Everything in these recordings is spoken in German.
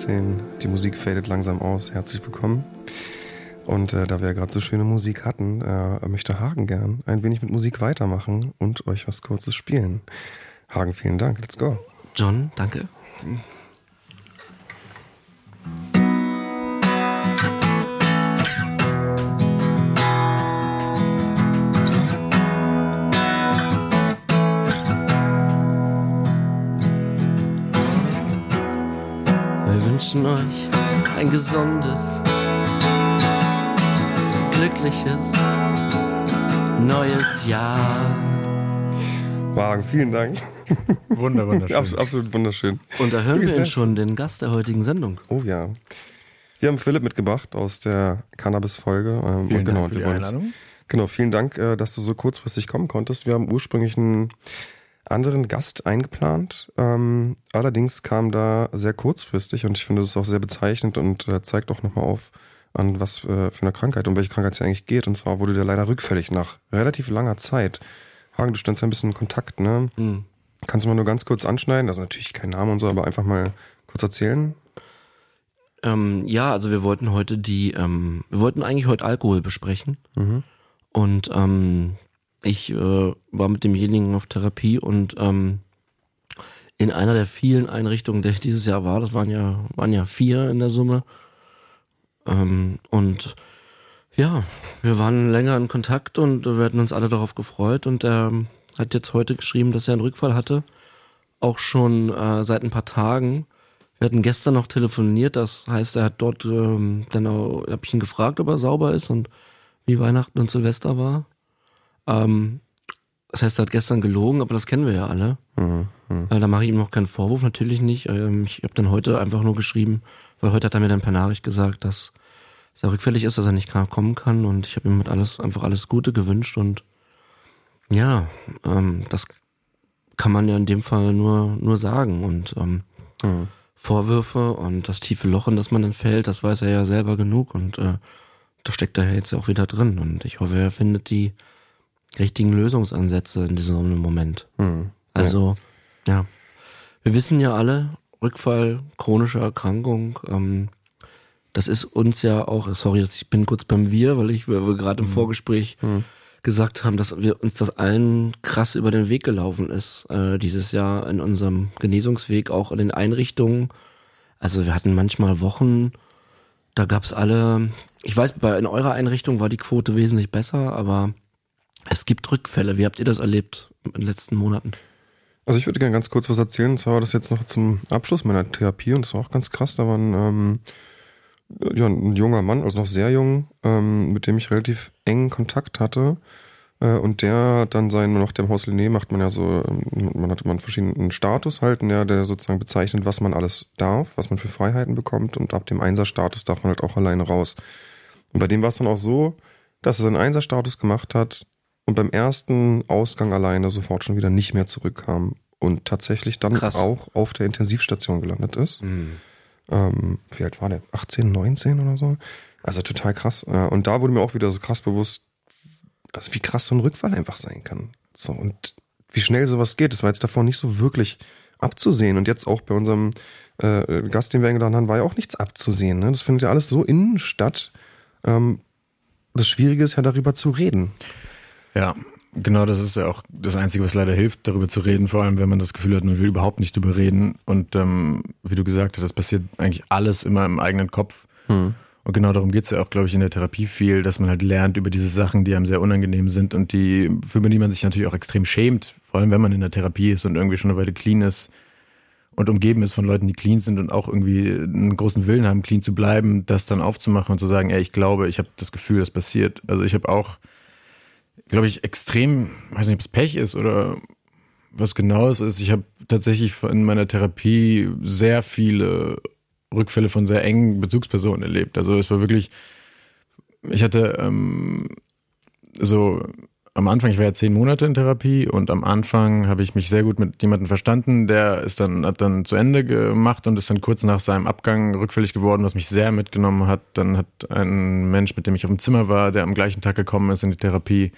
15. Die Musik fadet langsam aus. Herzlich willkommen. Und äh, da wir ja gerade so schöne Musik hatten, äh, möchte Hagen gern ein wenig mit Musik weitermachen und euch was Kurzes spielen. Hagen, vielen Dank. Let's go. John, danke. Wünschen euch ein gesundes, glückliches neues Jahr. Hagen, vielen Dank. Wunder, wunderschön. Abs absolut wunderschön. Und da hören wir ihn schon, den Gast der heutigen Sendung. Oh ja. Wir haben Philipp mitgebracht aus der Cannabis-Folge. Ähm, Vielen genau, Dank für die Einladung. Genau, vielen Dank, äh, dass du so kurzfristig kommen konntest. Wir haben ursprünglich einen anderen Gast eingeplant. Ähm, allerdings kam da sehr kurzfristig und ich finde das ist auch sehr bezeichnend und äh, zeigt auch nochmal auf, an was äh, für eine Krankheit, um welche Krankheit es hier eigentlich geht. Und zwar wurde der leider rückfällig nach relativ langer Zeit. Hagen, du standst ja ein bisschen in Kontakt, ne? Hm. Kannst du mal nur ganz kurz anschneiden? Also natürlich kein Name und so, aber einfach mal kurz erzählen. Ähm, ja, also wir wollten heute die, ähm, wir wollten eigentlich heute Alkohol besprechen. Mhm. Und ähm, ich äh, war mit demjenigen auf Therapie und ähm, in einer der vielen Einrichtungen, der ich dieses Jahr war, das waren ja, waren ja vier in der Summe. Ähm, und ja, wir waren länger in Kontakt und wir hatten uns alle darauf gefreut und er hat jetzt heute geschrieben, dass er einen Rückfall hatte. Auch schon äh, seit ein paar Tagen. Wir hatten gestern noch telefoniert, das heißt, er hat dort ähm, dann auch, hab ich ihn gefragt, ob er sauber ist und wie Weihnachten und Silvester war. Ähm, das heißt, er hat gestern gelogen, aber das kennen wir ja alle. Mhm. Weil da mache ich ihm noch keinen Vorwurf, natürlich nicht. Ähm, ich habe dann heute einfach nur geschrieben, weil heute hat er mir dann per Nachricht gesagt, dass er rückfällig ist, dass er nicht kommen kann und ich habe ihm mit alles einfach alles Gute gewünscht und ja, ähm, das kann man ja in dem Fall nur nur sagen und ähm, Mhm. Vorwürfe und das tiefe Loch, in das man dann fällt, das weiß er ja selber genug und äh, da steckt er ja jetzt auch wieder drin und ich hoffe, er findet die richtigen Lösungsansätze in diesem Moment. Mhm. Also, ja. Wir wissen ja alle, Rückfall, chronische Erkrankung, ähm, das ist uns ja auch, sorry, ich bin kurz beim Wir, weil ich, wir, wir gerade im Vorgespräch Mhm. gesagt haben, dass wir uns das allen krass über den Weg gelaufen ist, äh, dieses Jahr in unserem Genesungsweg, auch in den Einrichtungen. Also wir hatten manchmal Wochen, da gab's alle, ich weiß, bei in eurer Einrichtung war die Quote wesentlich besser, aber es gibt Rückfälle. Wie habt ihr das erlebt in den letzten Monaten? Also ich würde gerne ganz kurz was erzählen. Und zwar war das jetzt noch zum Abschluss meiner Therapie und das war auch ganz krass. Da war ein, ähm, ja, ein junger Mann, also noch sehr jung, ähm, mit dem ich relativ engen Kontakt hatte. Äh, und der dann sein, nach dem Haus Linné macht man ja so, ähm, man hat immer einen verschiedenen Status halt, der, der sozusagen bezeichnet, was man alles darf, was man für Freiheiten bekommt. Und ab dem Einserstatus darf man halt auch alleine raus. Und bei dem war es dann auch so, dass er seinen Einserstatus gemacht hat und beim ersten Ausgang alleine sofort schon wieder nicht mehr zurückkam und tatsächlich dann Krass. auch auf der Intensivstation gelandet ist. Ähm, wie alt war der? 18, 19 oder so? Also total krass. Und da wurde mir auch wieder so krass bewusst, also wie krass so ein Rückfall einfach sein kann. So, und wie schnell sowas geht. Das war jetzt davor nicht so wirklich abzusehen. Und jetzt auch bei unserem äh, Gast, den wir eingeladen haben, war ja auch nichts abzusehen. Ne? Das findet ja alles so innen statt. Ähm, das Schwierige ist ja darüber zu reden. Ja, genau, das ist ja auch das Einzige, was leider hilft, darüber zu reden, vor allem wenn man das Gefühl hat, man will überhaupt nicht drüber reden. Und ähm, wie du gesagt hast, das passiert eigentlich alles immer im eigenen Kopf. Und genau darum geht's ja auch, glaube ich, in der Therapie viel, dass man halt lernt über diese Sachen, die einem sehr unangenehm sind und die, für die man sich natürlich auch extrem schämt, vor allem wenn man in der Therapie ist und irgendwie schon eine Weile clean ist und umgeben ist von Leuten, die clean sind und auch irgendwie einen großen Willen haben, clean zu bleiben, das dann aufzumachen und zu sagen, ey, ich glaube, ich habe das Gefühl, das passiert. Also ich habe auch, glaube ich, extrem, weiß nicht, ob es Pech ist oder was genau es ist. Ich habe tatsächlich in meiner Therapie sehr viele Rückfälle von sehr engen Bezugspersonen erlebt. Also es war wirklich, ich hatte ähm, so am Anfang, ich war ja zehn Monate in Therapie und am Anfang habe ich mich sehr gut mit jemandem verstanden, der ist dann, hat dann zu Ende gemacht und ist dann kurz nach seinem Abgang rückfällig geworden, was mich sehr mitgenommen hat. Dann hat ein Mensch, mit dem ich auf dem Zimmer war, der am gleichen Tag gekommen ist in die Therapie,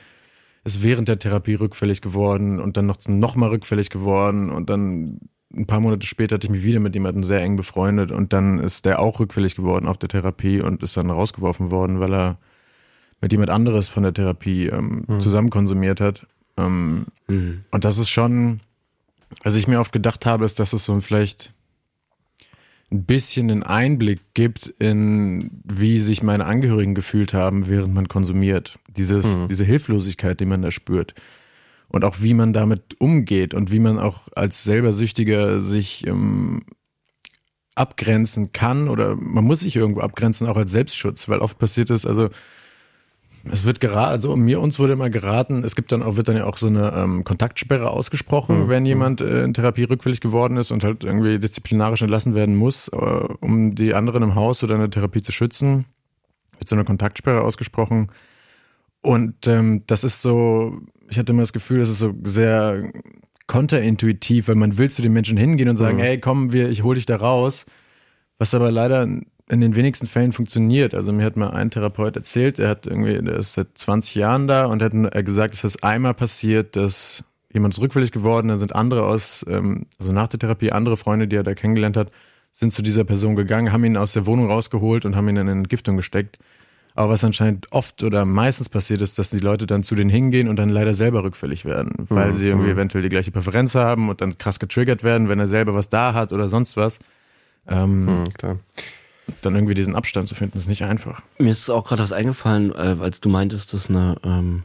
ist während der Therapie rückfällig geworden und dann noch, noch mal rückfällig geworden und dann ein paar Monate später hatte ich mich wieder mit jemandem sehr eng befreundet und dann ist der auch rückfällig geworden auf der Therapie und ist dann rausgeworfen worden, weil er mit jemand anderes von der Therapie ähm, mhm. zusammen konsumiert hat. Ähm, mhm. Und das ist schon, was ich mir oft gedacht habe, ist, dass es so vielleicht ein bisschen einen Einblick gibt in, wie sich meine Angehörigen gefühlt haben, während man konsumiert. Dieses, mhm. Diese Hilflosigkeit, die man da spürt. Und auch wie man damit umgeht und wie man auch als selber Süchtiger sich ähm, abgrenzen kann oder man muss sich irgendwo abgrenzen, auch als Selbstschutz, weil oft passiert es, also es wird geraten, also mir uns wurde immer geraten, es gibt dann auch, wird dann ja auch so eine ähm, Kontaktsperre ausgesprochen, mhm. wenn jemand äh, in Therapie rückfällig geworden ist und halt irgendwie disziplinarisch entlassen werden muss, äh, um die anderen im Haus oder in der Therapie zu schützen. Wird so eine Kontaktsperre ausgesprochen. Und ähm, das ist so, ich hatte immer das Gefühl, das ist so sehr konterintuitiv, weil man will zu den Menschen hingehen und sagen, mhm. hey, komm, wir, ich hol dich da raus. Was aber leider in den wenigsten Fällen funktioniert. Also mir hat mal ein Therapeut erzählt, er hat irgendwie, der ist seit 20 Jahren da und hat gesagt, es ist einmal passiert, dass jemand ist rückfällig geworden, dann sind andere aus, ähm, also nach der Therapie, andere Freunde, die er da kennengelernt hat, sind zu dieser Person gegangen, haben ihn aus der Wohnung rausgeholt und haben ihn in eine Entgiftung gesteckt. Aber was anscheinend oft oder meistens passiert ist, dass die Leute dann zu denen hingehen und dann leider selber rückfällig werden, weil mhm. sie irgendwie mhm. eventuell die gleiche Präferenz haben und dann krass getriggert werden, wenn er selber was da hat oder sonst was. Ähm, mhm, klar dann irgendwie diesen Abstand zu finden, ist nicht einfach. Mir ist auch gerade das eingefallen, äh, als du meintest, dass eine, ähm,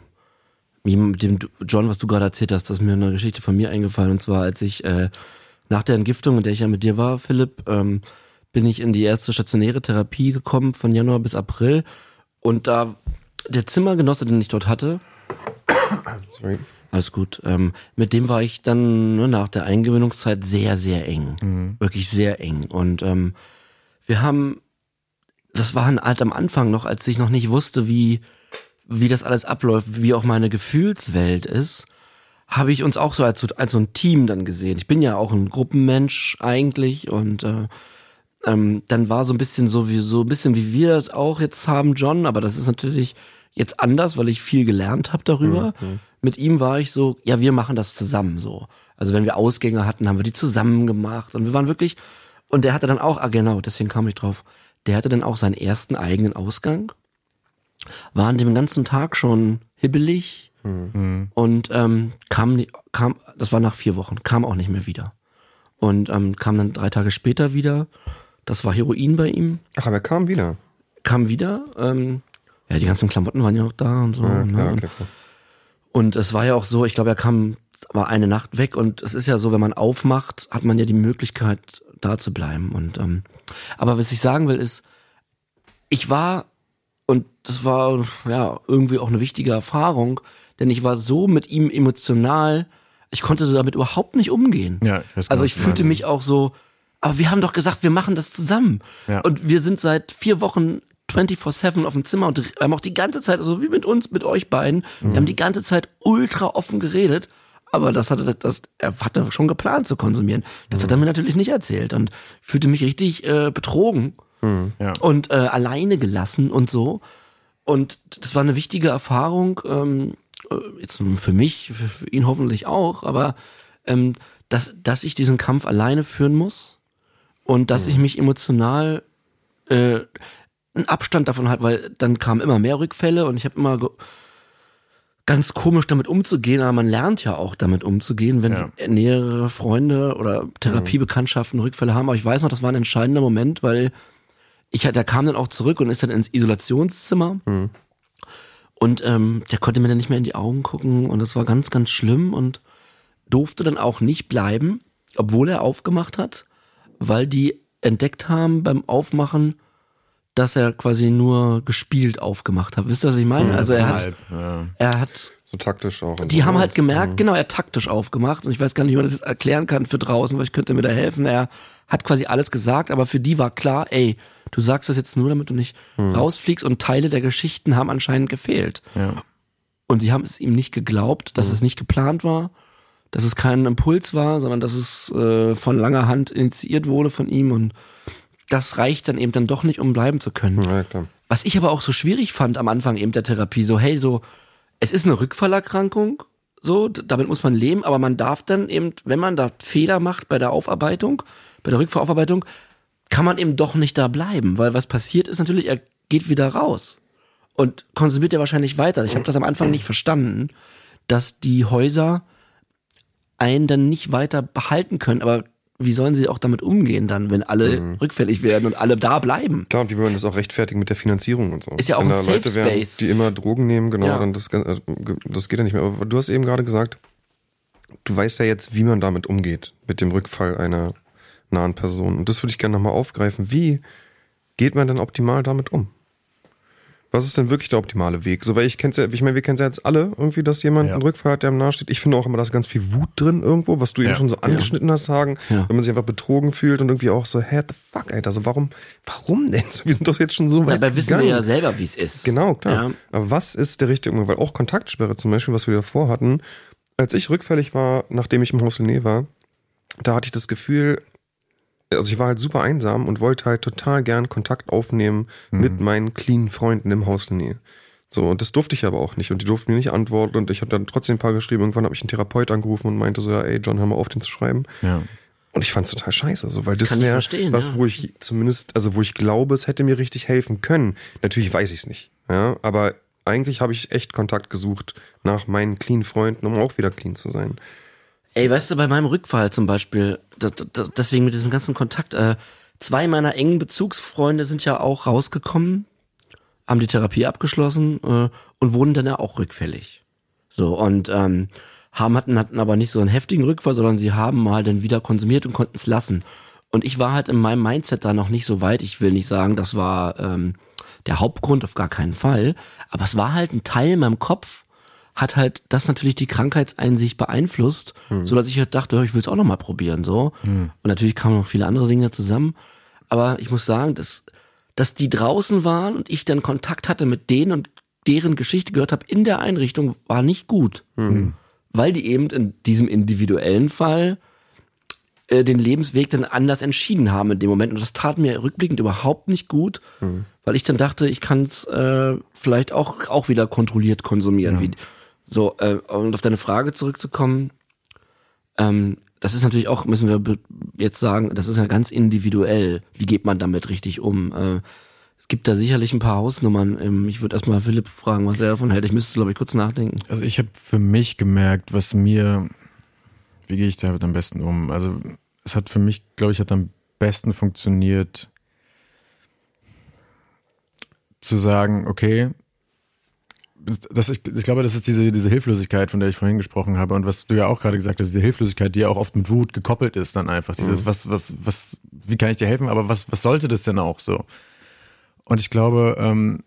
mit dem John, was du gerade erzählt hast, dass mir eine Geschichte von mir eingefallen und zwar, als ich äh, nach der Entgiftung, in der ich ja mit dir war, Philipp, ähm, bin ich in die erste stationäre Therapie gekommen von Januar bis April und da der Zimmergenosse, den ich dort hatte, Sorry. Alles gut. Ähm, mit dem war ich dann ne, nach der Eingewöhnungszeit sehr, sehr eng. Mhm. Wirklich sehr eng. Und ähm, wir haben, das war halt am Anfang noch, als ich noch nicht wusste, wie, wie das alles abläuft, wie auch meine Gefühlswelt ist, habe ich uns auch so als, als so ein Team dann gesehen. Ich bin ja auch ein Gruppenmensch eigentlich und äh, ähm, dann war so ein bisschen so wie so ein bisschen wie wir es auch jetzt haben, John, aber das ist natürlich jetzt anders, weil ich viel gelernt habe darüber. Mhm. Mit ihm war ich so, ja, wir machen das zusammen so. Also wenn wir Ausgänge hatten, haben wir die zusammen gemacht und wir waren wirklich und der hatte dann auch, ah genau, deswegen kam ich drauf, der hatte dann auch seinen ersten eigenen Ausgang, war an dem ganzen Tag schon hibbelig mhm. und ähm, kam, kam, das war nach vier Wochen, kam auch nicht mehr wieder. Und ähm, kam dann drei Tage später wieder. Das war Heroin bei ihm. Ach, aber er kam wieder. Kam wieder. Ähm, ja, die ganzen Klamotten waren ja auch da und so. Ja, ne? klar, okay, klar. Und es war ja auch so, ich glaube, er kam, war eine Nacht weg und es ist ja so, wenn man aufmacht, hat man ja die Möglichkeit, da zu bleiben. Und ähm, aber was ich sagen will ist, ich war und das war ja irgendwie auch eine wichtige Erfahrung, denn ich war so mit ihm emotional, ich konnte damit überhaupt nicht umgehen. Ja, ich weiß also ich fühlte mich auch so, aber wir haben doch gesagt, wir machen das zusammen. Ja. Und wir sind seit vier Wochen 24-7 auf dem Zimmer und haben auch die ganze Zeit, also wie mit uns, mit euch beiden, mhm. wir haben die ganze Zeit ultra offen geredet aber das hatte das, er hatte schon geplant zu konsumieren. Das mhm. hat er mir natürlich nicht erzählt und fühlte mich richtig äh, betrogen mhm, ja. und äh, alleine gelassen und so. Und das war eine wichtige Erfahrung, ähm, äh, jetzt für mich, für, ihn hoffentlich auch, aber ähm, dass, dass ich diesen Kampf alleine führen muss und dass mhm. ich mich emotional äh, einen Abstand davon halt, weil dann kamen immer mehr Rückfälle und ich habe immer ganz komisch damit umzugehen, aber man lernt ja auch damit umzugehen, wenn ja. nähere Freunde oder Therapiebekanntschaften Rückfälle haben. Aber ich weiß noch, das war ein entscheidender Moment, weil ich der kam dann auch zurück und ist dann ins Isolationszimmer. Mhm. Und ähm, der konnte mir dann nicht mehr in die Augen gucken und das war ganz, ganz schlimm und durfte dann auch nicht bleiben, obwohl er aufgemacht hat, weil die entdeckt haben beim Aufmachen, dass er quasi nur gespielt aufgemacht hat. Wisst ihr, was ich meine? Also er hat, ja. er hat so taktisch auch. Die haben halt gemerkt, mhm. genau, er hat taktisch aufgemacht und ich weiß gar nicht, wie man das jetzt erklären kann für draußen, weil ich könnte mir da helfen. Er hat quasi alles gesagt, aber für die war klar, ey, du sagst das jetzt nur, damit du nicht mhm. rausfliegst und Teile der Geschichten haben anscheinend gefehlt. Ja. Und sie haben es ihm nicht geglaubt, dass mhm. es nicht geplant war, dass es kein Impuls war, sondern dass es äh, von langer Hand initiiert wurde von ihm und das reicht dann eben dann doch nicht, um bleiben zu können. Ja. Was ich aber auch so schwierig fand am Anfang eben der Therapie, so hey, so, es ist eine Rückfallerkrankung, so, damit muss man leben, aber man darf dann eben, wenn man da Fehler macht bei der Aufarbeitung, bei der Rückfahraufarbeitung, kann man eben doch nicht da bleiben, weil was passiert ist natürlich, er geht wieder raus und konsumiert ja wahrscheinlich weiter. Ich habe das am Anfang nicht verstanden, dass die Häuser einen dann nicht weiter behalten können, aber wie sollen sie auch damit umgehen dann, wenn alle mhm. rückfällig werden und alle da bleiben? Klar, und wie wollen das auch rechtfertigen mit der Finanzierung und so. Ist ja auch wenn ein Safe Leute wären, Space. die immer Drogen nehmen, genau, ja. dann das, äh, das geht ja nicht mehr. Aber du hast eben gerade gesagt, du weißt ja jetzt, wie man damit umgeht, mit dem Rückfall einer nahen Person. Und das würde ich gerne nochmal aufgreifen. Wie geht man denn optimal damit um? Was ist denn wirklich der optimale Weg? So, weil ich kenn's ja, ich meine, wir kennen ja jetzt alle irgendwie, dass jemand ja. einen Rückfall hat, der am nahe steht. Ich finde auch immer, da ist ganz viel Wut drin irgendwo, was du ja. eben schon so angeschnitten ja. hast, Hagen, ja. wenn man sich einfach betrogen fühlt und irgendwie auch so, hä, the fuck, Alter, so warum, warum denn? wir sind doch jetzt schon so weit Dabei wissen gegangen. wir ja selber, wie es ist. Genau, klar. Aber was ist der richtige Umgang? Weil auch Kontaktsperre zum Beispiel, was wir davor hatten, als ich rückfällig war, nachdem ich im Hostel Nähe war, da hatte ich das Gefühl, also ich war halt super einsam und wollte halt total gern Kontakt aufnehmen mhm. mit meinen clean Freunden im Haus Nähe. So, und das durfte ich aber auch nicht. Und die durften mir nicht antworten. Und ich habe dann trotzdem ein paar geschrieben. Irgendwann habe ich einen Therapeut angerufen und meinte so, ja, ey, John, hör mal auf, den zu schreiben. Ja. Und ich fand's total scheiße, so, weil das wäre was, ja. wo ich zumindest, also wo ich glaube, es hätte mir richtig helfen können. Natürlich weiß ich es nicht. Ja, aber eigentlich habe ich echt Kontakt gesucht nach meinen clean Freunden, um auch wieder clean zu sein. Ey, weißt du, bei meinem Rückfall zum Beispiel, deswegen mit diesem ganzen Kontakt, äh, zwei meiner engen Bezugsfreunde sind ja auch rausgekommen, haben die Therapie abgeschlossen äh, und wurden dann ja auch rückfällig. So, und ähm, haben hatten, hatten aber nicht so einen heftigen Rückfall, sondern sie haben mal dann wieder konsumiert und konnten es lassen. Und ich war halt in meinem Mindset da noch nicht so weit. Ich will nicht sagen, das war ähm, der Hauptgrund, auf gar keinen Fall. Aber es war halt ein Teil in meinem Kopf, hat halt das natürlich die Krankheitseinsicht beeinflusst, mhm. so dass ich halt dachte, ich will es auch noch mal probieren so. Mhm. Und natürlich kamen noch viele andere Dinge zusammen, aber ich muss sagen, dass dass die draußen waren und ich dann Kontakt hatte mit denen und deren Geschichte gehört habe in der Einrichtung, war nicht gut. Mhm. Weil die eben in diesem individuellen Fall äh, den Lebensweg dann anders entschieden haben in dem Moment. Und das tat mir rückblickend überhaupt nicht gut, mhm. weil ich dann dachte, ich kann es äh, vielleicht auch, auch wieder kontrolliert konsumieren. Ja. Wie, so, äh, und auf deine Frage zurückzukommen, ähm, das ist natürlich auch, müssen wir jetzt sagen, das ist ja ganz individuell. Wie geht man damit richtig um? Äh, es gibt da sicherlich ein paar Hausnummern. Ähm, ich würde erstmal Philipp fragen, was er davon hält. Ich müsste, glaube ich, kurz nachdenken. Also ich habe für mich gemerkt, was mir, wie gehe ich damit am besten um? Also es hat für mich, glaube ich, hat am besten funktioniert, zu sagen, okay, das, ich, ich glaube, das ist diese, diese Hilflosigkeit, von der ich vorhin gesprochen habe und was du ja auch gerade gesagt hast, diese Hilflosigkeit, die ja auch oft mit Wut gekoppelt ist, dann einfach. Dieses, mhm. was, was, was, wie kann ich dir helfen, aber was, was sollte das denn auch so? Und ich glaube, ähm,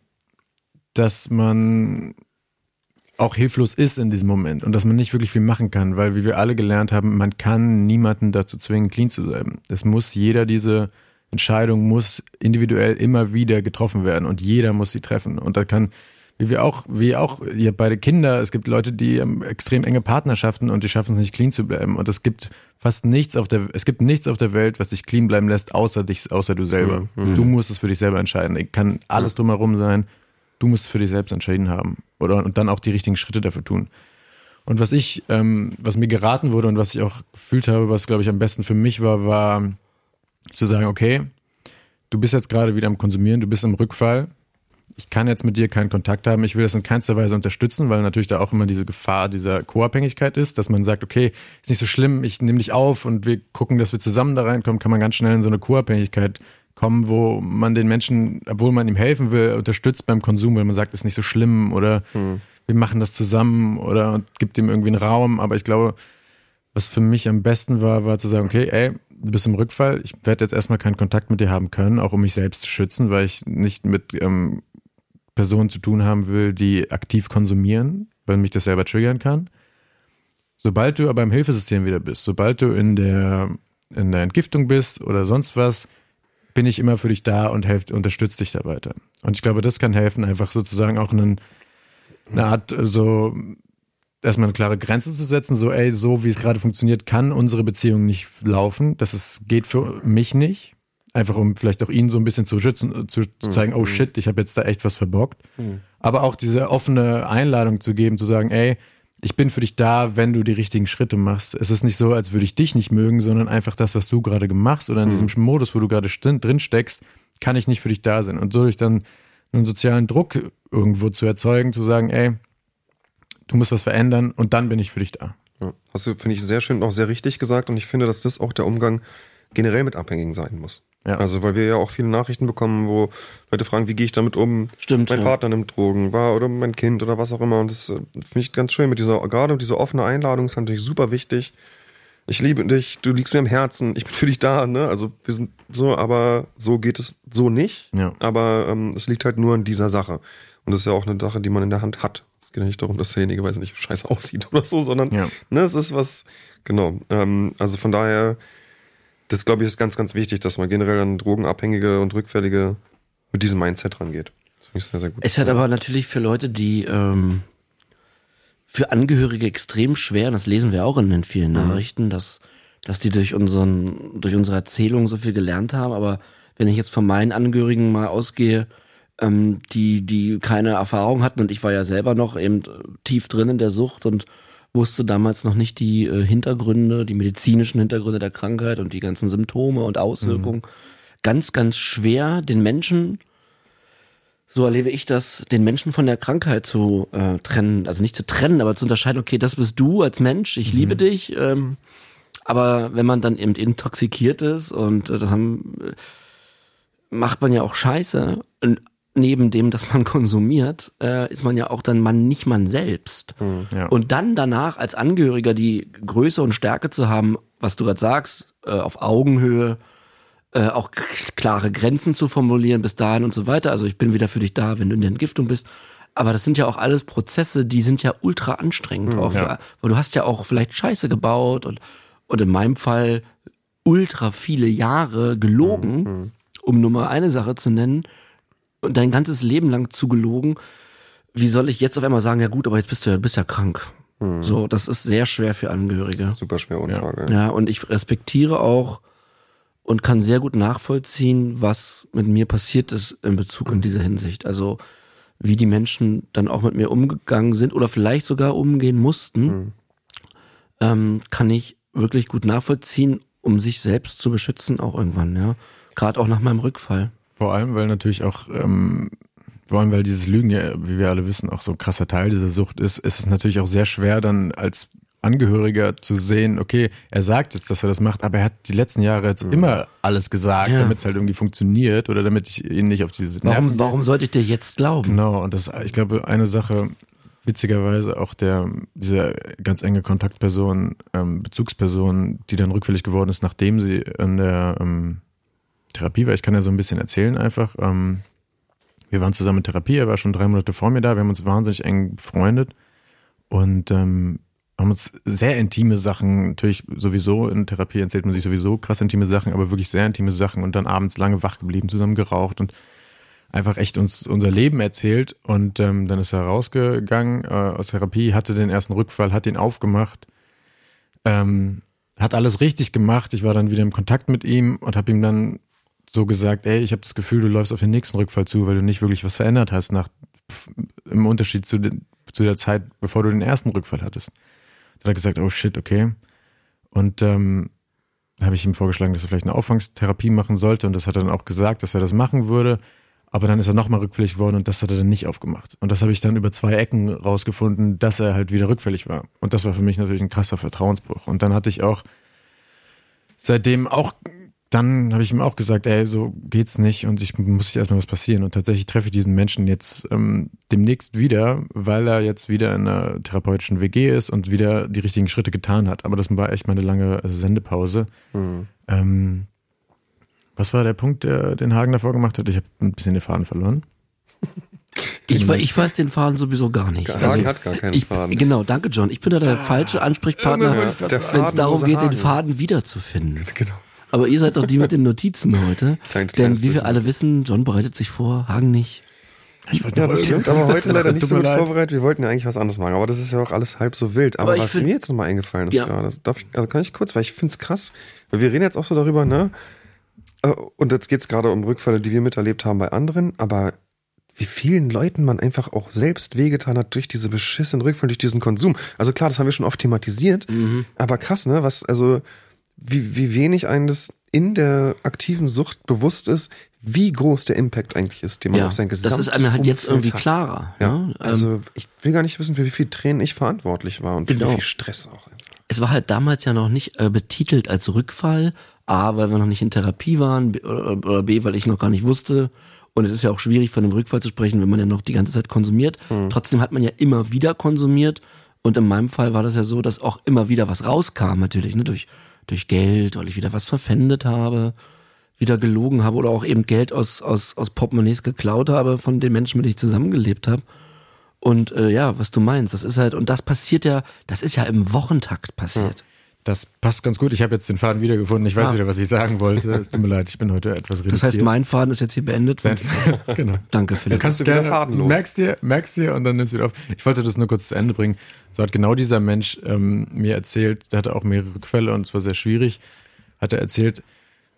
dass man auch hilflos ist in diesem Moment und dass man nicht wirklich viel machen kann, weil wie wir alle gelernt haben, man kann niemanden dazu zwingen, clean zu sein. Es muss jeder diese Entscheidung muss individuell immer wieder getroffen werden und jeder muss sie treffen und da kann wie wir auch, wie auch, ihr beide Kinder, es gibt Leute, die haben extrem enge Partnerschaften und die schaffen es nicht clean zu bleiben. Und es gibt fast nichts auf der, es gibt nichts auf der Welt, was dich clean bleiben lässt, außer dich, außer du selber. Mhm. Du musst es für dich selber entscheiden. Ich kann alles drumherum sein. Du musst es für dich selbst entschieden haben. Oder, und dann auch die richtigen Schritte dafür tun. Und was ich, ähm, was mir geraten wurde und was ich auch gefühlt habe, was glaube ich am besten für mich war, war zu sagen, okay, du bist jetzt gerade wieder am Konsumieren, du bist im Rückfall, ich kann jetzt mit dir keinen Kontakt haben, ich will das in keinster Weise unterstützen, weil natürlich da auch immer diese Gefahr dieser Co-Abhängigkeit ist, dass man sagt, okay, ist nicht so schlimm, ich nehme dich auf und wir gucken, dass wir zusammen da reinkommen, kann man ganz schnell in so eine Co-Abhängigkeit kommen, wo man den Menschen, obwohl man ihm helfen will, unterstützt beim Konsum, weil man sagt, ist nicht so schlimm oder hm. wir machen das zusammen oder gibt ihm irgendwie einen Raum. Aber ich glaube, was für mich am besten war, war zu sagen, okay, ey, du bist im Rückfall, ich werde jetzt erstmal keinen Kontakt mit dir haben können, auch um mich selbst zu schützen, weil ich nicht mit ähm, Personen zu tun haben will, die aktiv konsumieren, weil mich das selber triggern kann. Sobald du aber im Hilfesystem wieder bist, sobald du in der, in der Entgiftung bist oder sonst was, bin ich immer für dich da und unterstütze dich da weiter. Und ich glaube, das kann helfen, einfach sozusagen auch einen, eine Art, so, erstmal eine klare Grenze zu setzen, so, ey, so wie es gerade funktioniert, kann unsere Beziehung nicht laufen. Das ist, geht für mich nicht. Einfach um vielleicht auch ihn so ein bisschen zu schützen, zu, zu mhm. zeigen, oh shit, ich habe jetzt da echt was verbockt. Mhm. Aber auch diese offene Einladung zu geben, zu sagen, ey, ich bin für dich da, wenn du die richtigen Schritte machst. Es ist nicht so, als würde ich dich nicht mögen, sondern einfach das, was du gerade machst oder in mhm. diesem Modus, wo du gerade drin steckst, kann ich nicht für dich da sein. Und so durch dann einen sozialen Druck irgendwo zu erzeugen, zu sagen, ey, du musst was verändern und dann bin ich für dich da. Ja. Hast du, finde ich, sehr schön und auch sehr richtig gesagt und ich finde, dass das auch der Umgang generell mit Abhängigen sein muss. Ja. Also, weil wir ja auch viele Nachrichten bekommen, wo Leute fragen, wie gehe ich damit um? Stimmt. Mein ja. Partner nimmt Drogen, war oder mein Kind oder was auch immer. Und das äh, finde ich ganz schön mit dieser, gerade diese offene Einladung ist natürlich super wichtig. Ich liebe dich, du liegst mir im Herzen, ich bin für dich da, ne? Also wir sind so, aber so geht es so nicht. Ja. Aber ähm, es liegt halt nur in dieser Sache. Und das ist ja auch eine Sache, die man in der Hand hat. Es geht ja nicht darum, dass derjenige, weiß nicht, scheiße aussieht oder so, sondern ja. ne, es ist was, genau. Ähm, also von daher das glaube ich ist ganz, ganz wichtig, dass man generell an Drogenabhängige und Rückfällige mit diesem Mindset rangeht. Das finde ich sehr, sehr gut. Es hat aber natürlich für Leute, die ähm, für Angehörige extrem schwer, und das lesen wir auch in den vielen mhm. Nachrichten, mhm. dass, dass die durch unseren, durch unsere Erzählung so viel gelernt haben. Aber wenn ich jetzt von meinen Angehörigen mal ausgehe, ähm, die, die keine Erfahrung hatten, und ich war ja selber noch eben tief drin in der Sucht und wusste damals noch nicht die äh, Hintergründe, die medizinischen Hintergründe der Krankheit und die ganzen Symptome und Auswirkungen. Mhm. Ganz, ganz schwer, den Menschen, so erlebe ich das, den Menschen von der Krankheit zu äh, trennen. Also nicht zu trennen, aber zu unterscheiden, okay, das bist du als Mensch, ich mhm. liebe dich. Ähm, aber wenn man dann eben intoxikiert ist und äh, das haben, äh, macht man ja auch Scheiße. Und neben dem, dass man konsumiert, äh, ist man ja auch dann man nicht man selbst. Mhm, ja. Und dann danach als Angehöriger die Größe und Stärke zu haben, was du gerade sagst, äh, auf Augenhöhe, äh, auch klare Grenzen zu formulieren bis dahin und so weiter. Also ich bin wieder für dich da, wenn du in der Entgiftung bist. Aber das sind ja auch alles Prozesse, die sind ja ultra anstrengend. Mhm, auch, ja. Weil du hast ja auch vielleicht Scheiße gebaut und, und in meinem Fall ultra viele Jahre gelogen, mhm. um nur mal eine Sache zu nennen und dein ganzes Leben lang zugelogen. Wie soll ich jetzt auf einmal sagen, ja gut, aber jetzt bist du ja, bist ja krank. Mhm. So, das ist sehr schwer für Angehörige. Super schwer, ohne Frage. Ja. ja, und ich respektiere auch und kann sehr gut nachvollziehen, was mit mir passiert ist in Bezug in dieser Hinsicht. Also, wie die Menschen dann auch mit mir umgegangen sind oder vielleicht sogar umgehen mussten, mhm. ähm, kann ich wirklich gut nachvollziehen, um sich selbst zu beschützen, auch irgendwann, ja. Gerade auch nach meinem Rückfall. Vor allem, weil natürlich auch, ähm, vor allem, weil dieses Lügen ja, wie wir alle wissen, auch so ein krasser Teil dieser Sucht ist, ist es natürlich auch sehr schwer, dann als Angehöriger zu sehen, okay, er sagt jetzt, dass er das macht, aber er hat die letzten Jahre jetzt mhm. immer alles gesagt, ja. damit es halt irgendwie funktioniert oder damit ich ihn nicht auf diese Warum, warum sollte ich dir jetzt glauben? Genau, und das, ich glaube, eine Sache, witzigerweise auch der, diese ganz enge Kontaktperson, ähm, Bezugsperson, die dann rückfällig geworden ist, nachdem sie in der ähm, Therapie war. Ich kann ja so ein bisschen erzählen einfach. Ähm, wir waren zusammen in Therapie, er war schon drei Monate vor mir da, wir haben uns wahnsinnig eng befreundet und ähm, haben uns sehr intime Sachen, natürlich sowieso in Therapie erzählt man sich sowieso krass intime Sachen, aber wirklich sehr intime Sachen und dann abends lange wach geblieben, zusammen geraucht und einfach echt uns unser Leben erzählt und ähm, dann ist er rausgegangen äh, aus Therapie, hatte den ersten Rückfall, hat ihn aufgemacht, ähm, hat alles richtig gemacht. Ich war dann wieder im Kontakt mit ihm und habe ihm dann so gesagt, ey, ich habe das Gefühl, du läufst auf den nächsten Rückfall zu, weil du nicht wirklich was verändert hast nach im Unterschied zu, den, zu der Zeit, bevor du den ersten Rückfall hattest. Dann hat er gesagt, oh shit, okay. Und ähm, habe ich ihm vorgeschlagen, dass er vielleicht eine Auffangstherapie machen sollte und das hat er dann auch gesagt, dass er das machen würde. Aber dann ist er nochmal rückfällig geworden und das hat er dann nicht aufgemacht. Und das habe ich dann über zwei Ecken rausgefunden, dass er halt wieder rückfällig war. Und das war für mich natürlich ein krasser Vertrauensbruch. Und dann hatte ich auch seitdem auch dann habe ich ihm auch gesagt, ey, so geht's nicht und ich muss sich erstmal was passieren. Und tatsächlich treffe ich diesen Menschen jetzt ähm, demnächst wieder, weil er jetzt wieder in einer therapeutischen WG ist und wieder die richtigen Schritte getan hat. Aber das war echt mal eine lange Sendepause. Mhm. Ähm, was war der Punkt, der den Hagen davor gemacht hat? Ich habe ein bisschen den Faden verloren. Ich, ich weiß den Faden sowieso gar nicht. Hagen also, hat gar keinen ich, Faden. Genau, danke John. Ich bin da der ah, falsche Ansprechpartner, wenn es darum geht, Hagen. den Faden wiederzufinden. Genau. Aber ihr seid doch die mit den Notizen heute. Kleines, Denn wie wir alle wissen, John bereitet sich vor, Hagen nicht. ja, das stimmt, aber heute leider nicht so gut vorbereitet. Wir wollten ja eigentlich was anderes machen, aber das ist ja auch alles halb so wild. Aber, aber was find, mir jetzt nochmal eingefallen ist ja. gerade, darf ich, also kann ich kurz, weil ich finde es krass, weil wir reden jetzt auch so darüber, ne? Äh, und jetzt geht es gerade um Rückfälle, die wir miterlebt haben bei anderen, aber wie vielen Leuten man einfach auch selbst wehgetan hat durch diese beschissenen Rückfall, durch diesen Konsum. Also klar, das haben wir schon oft thematisiert, aber krass, ne? Was, also, wie, wie wenig einem das in der aktiven Sucht bewusst ist, wie groß der Impact eigentlich ist, den man Ja, auf sein das gesamtes ist einem halt jetzt irgendwie hat. klarer. Ja, ne? Ähm, also ich will gar nicht wissen, für wie viel Tränen ich verantwortlich war und Genau. wie viel Stress auch es war halt damals ja noch nicht äh, betitelt als Rückfall. A, weil wir noch nicht in Therapie waren, B, oder, B, weil ich noch gar nicht wusste. Und es ist ja auch schwierig, von einem Rückfall zu sprechen, wenn man ja noch die ganze Zeit konsumiert. Trotzdem hat man ja immer wieder konsumiert. Und in meinem Fall war das ja so, dass auch immer wieder was rauskam, natürlich, ne, durch, durch Geld, weil ich wieder was verpfändet habe, wieder gelogen habe oder auch eben Geld aus, aus, aus Portemonnaies geklaut habe von den Menschen, mit denen ich zusammengelebt habe. Und äh, ja, was du meinst, das ist halt, und das passiert ja, das ist ja im Wochentakt passiert. Das passt ganz gut. Ich habe jetzt den Faden wiedergefunden. Ich weiß Ah. wieder, was ich sagen wollte. Es tut mir leid, ich bin heute etwas reduziert. Das heißt, mein Faden ist jetzt hier beendet. genau. Danke, Philipp. kannst du wieder Gerne. fadenlos. Merkst dir, merkst dir und dann nimmst du wieder auf. Ich wollte das nur kurz zu Ende bringen. So hat genau dieser Mensch ähm, mir erzählt, der hatte auch mehrere Quelle und es war sehr schwierig, hat er erzählt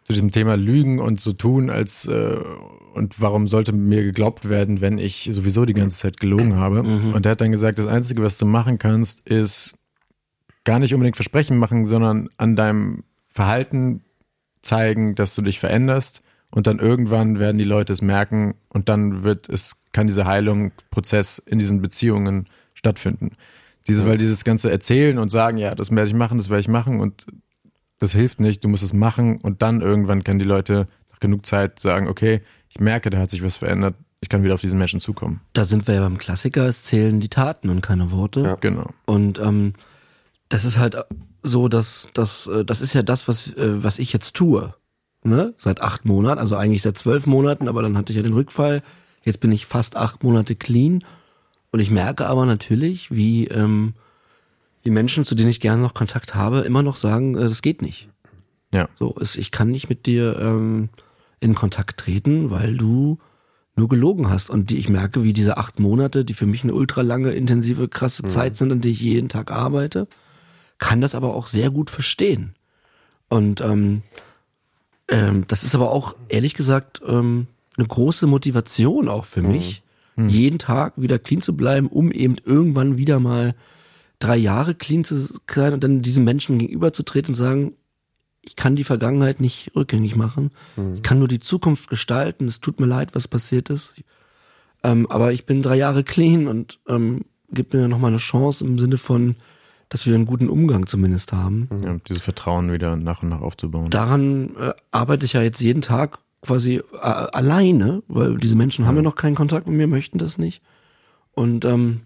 zu diesem Thema Lügen und so tun, als äh, und warum sollte mir geglaubt werden, wenn ich sowieso die ganze Zeit gelogen habe. Und er hat dann gesagt, das Einzige, was du machen kannst, ist gar nicht unbedingt Versprechen machen, sondern an deinem Verhalten zeigen, dass du dich veränderst und dann irgendwann werden die Leute es merken und dann wird es, kann dieser Heilungsprozess in diesen Beziehungen stattfinden. Diese, weil dieses ganze Erzählen und sagen, ja, das werde ich machen, das werde ich machen und das hilft nicht, du musst es machen und dann irgendwann können die Leute nach genug Zeit sagen, okay, ich merke, da hat sich was verändert, ich kann wieder auf diesen Menschen zukommen. Da sind wir ja beim Klassiker, es zählen die Taten und keine Worte. Ja. Genau. Und ähm, das ist halt so, dass das, äh, das ist ja das, was, äh, was ich jetzt tue. Ne? Seit acht Monaten, also eigentlich seit zwölf Monaten, aber dann hatte ich ja den Rückfall. Jetzt bin ich fast acht Monate clean. Und ich merke aber natürlich, wie ähm, die Menschen, zu denen ich gerne noch Kontakt habe, immer noch sagen, äh, das geht nicht. Ja. So, es, ich kann nicht mit dir ähm, in Kontakt treten, weil du nur gelogen hast. Und die, ich merke, wie diese acht Monate, die für mich eine ultra lange, intensive, krasse Zeit sind, in der ich jeden Tag arbeite, kann das aber auch sehr gut verstehen. Und ähm, ähm, das ist aber auch, ehrlich gesagt, ähm, eine große Motivation auch für mich, jeden Tag wieder clean zu bleiben, um eben irgendwann wieder mal drei Jahre clean zu sein und dann diesen Menschen gegenüberzutreten und sagen, ich kann die Vergangenheit nicht rückgängig machen. Ich kann nur die Zukunft gestalten. Es tut mir leid, was passiert ist. Ähm, aber ich bin drei Jahre clean und ähm, gibt mir nochmal eine Chance im Sinne von, dass wir einen guten Umgang zumindest haben. ja. Dieses Vertrauen wieder nach und nach aufzubauen. Daran äh, arbeite ich ja jetzt jeden Tag quasi äh, alleine, weil diese Menschen haben ja noch keinen Kontakt mit mir, möchten das nicht. Und ähm,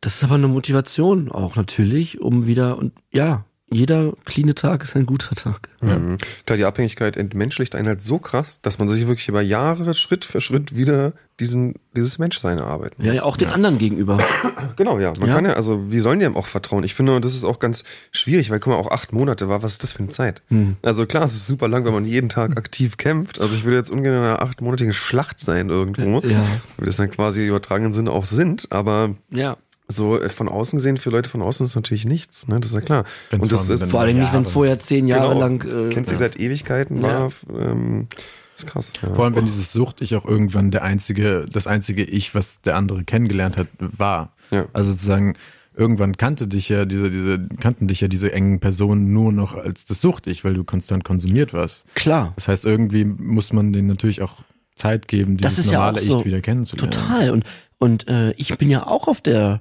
das ist aber eine Motivation auch natürlich, um wieder und ja, jeder cleane Tag ist ein guter Tag. Mhm. Klar, die Abhängigkeit entmenschlicht einen halt so krass, dass man sich wirklich über Jahre Schritt für Schritt wieder diesen, dieses Menschsein erarbeiten Ja, muss. ja auch den anderen gegenüber. Genau, ja. Man Ja. kann ja, also wie sollen die einem auch vertrauen? Ich finde, das ist auch ganz schwierig, weil guck mal, auch acht Monate war, was ist das für eine Zeit? Hm. Also klar, es ist super lang, wenn man jeden Tag aktiv kämpft. Also ich würde jetzt ungern in einer achtmonatigen Schlacht sein irgendwo. Ja. Wie das dann quasi im übertragenen Sinne auch sind, aber Ja. So äh, von außen gesehen, für Leute von außen ist natürlich nichts, ne? Das ist ja klar. Wenn's Und das vor allem ist Vor allem nicht, wenn es vorher zehn Jahre genau, lang. Äh, kennt sich seit Ewigkeiten, war ähm, ist krass. Ja. Vor allem, wenn dieses Sucht ich auch irgendwann der einzige, das einzige Ich, was der andere kennengelernt hat, war. Ja. Also sozusagen, irgendwann kannte dich ja diese, diese, kannten dich ja diese engen Personen nur noch als das Sucht-Ich, weil du konstant konsumiert warst. klar. Das heißt, irgendwie muss man denen natürlich auch Zeit geben, Das dieses ja normale auch so. Ich wieder kennenzulernen. Total. Und, und äh, ich bin ja auch auf der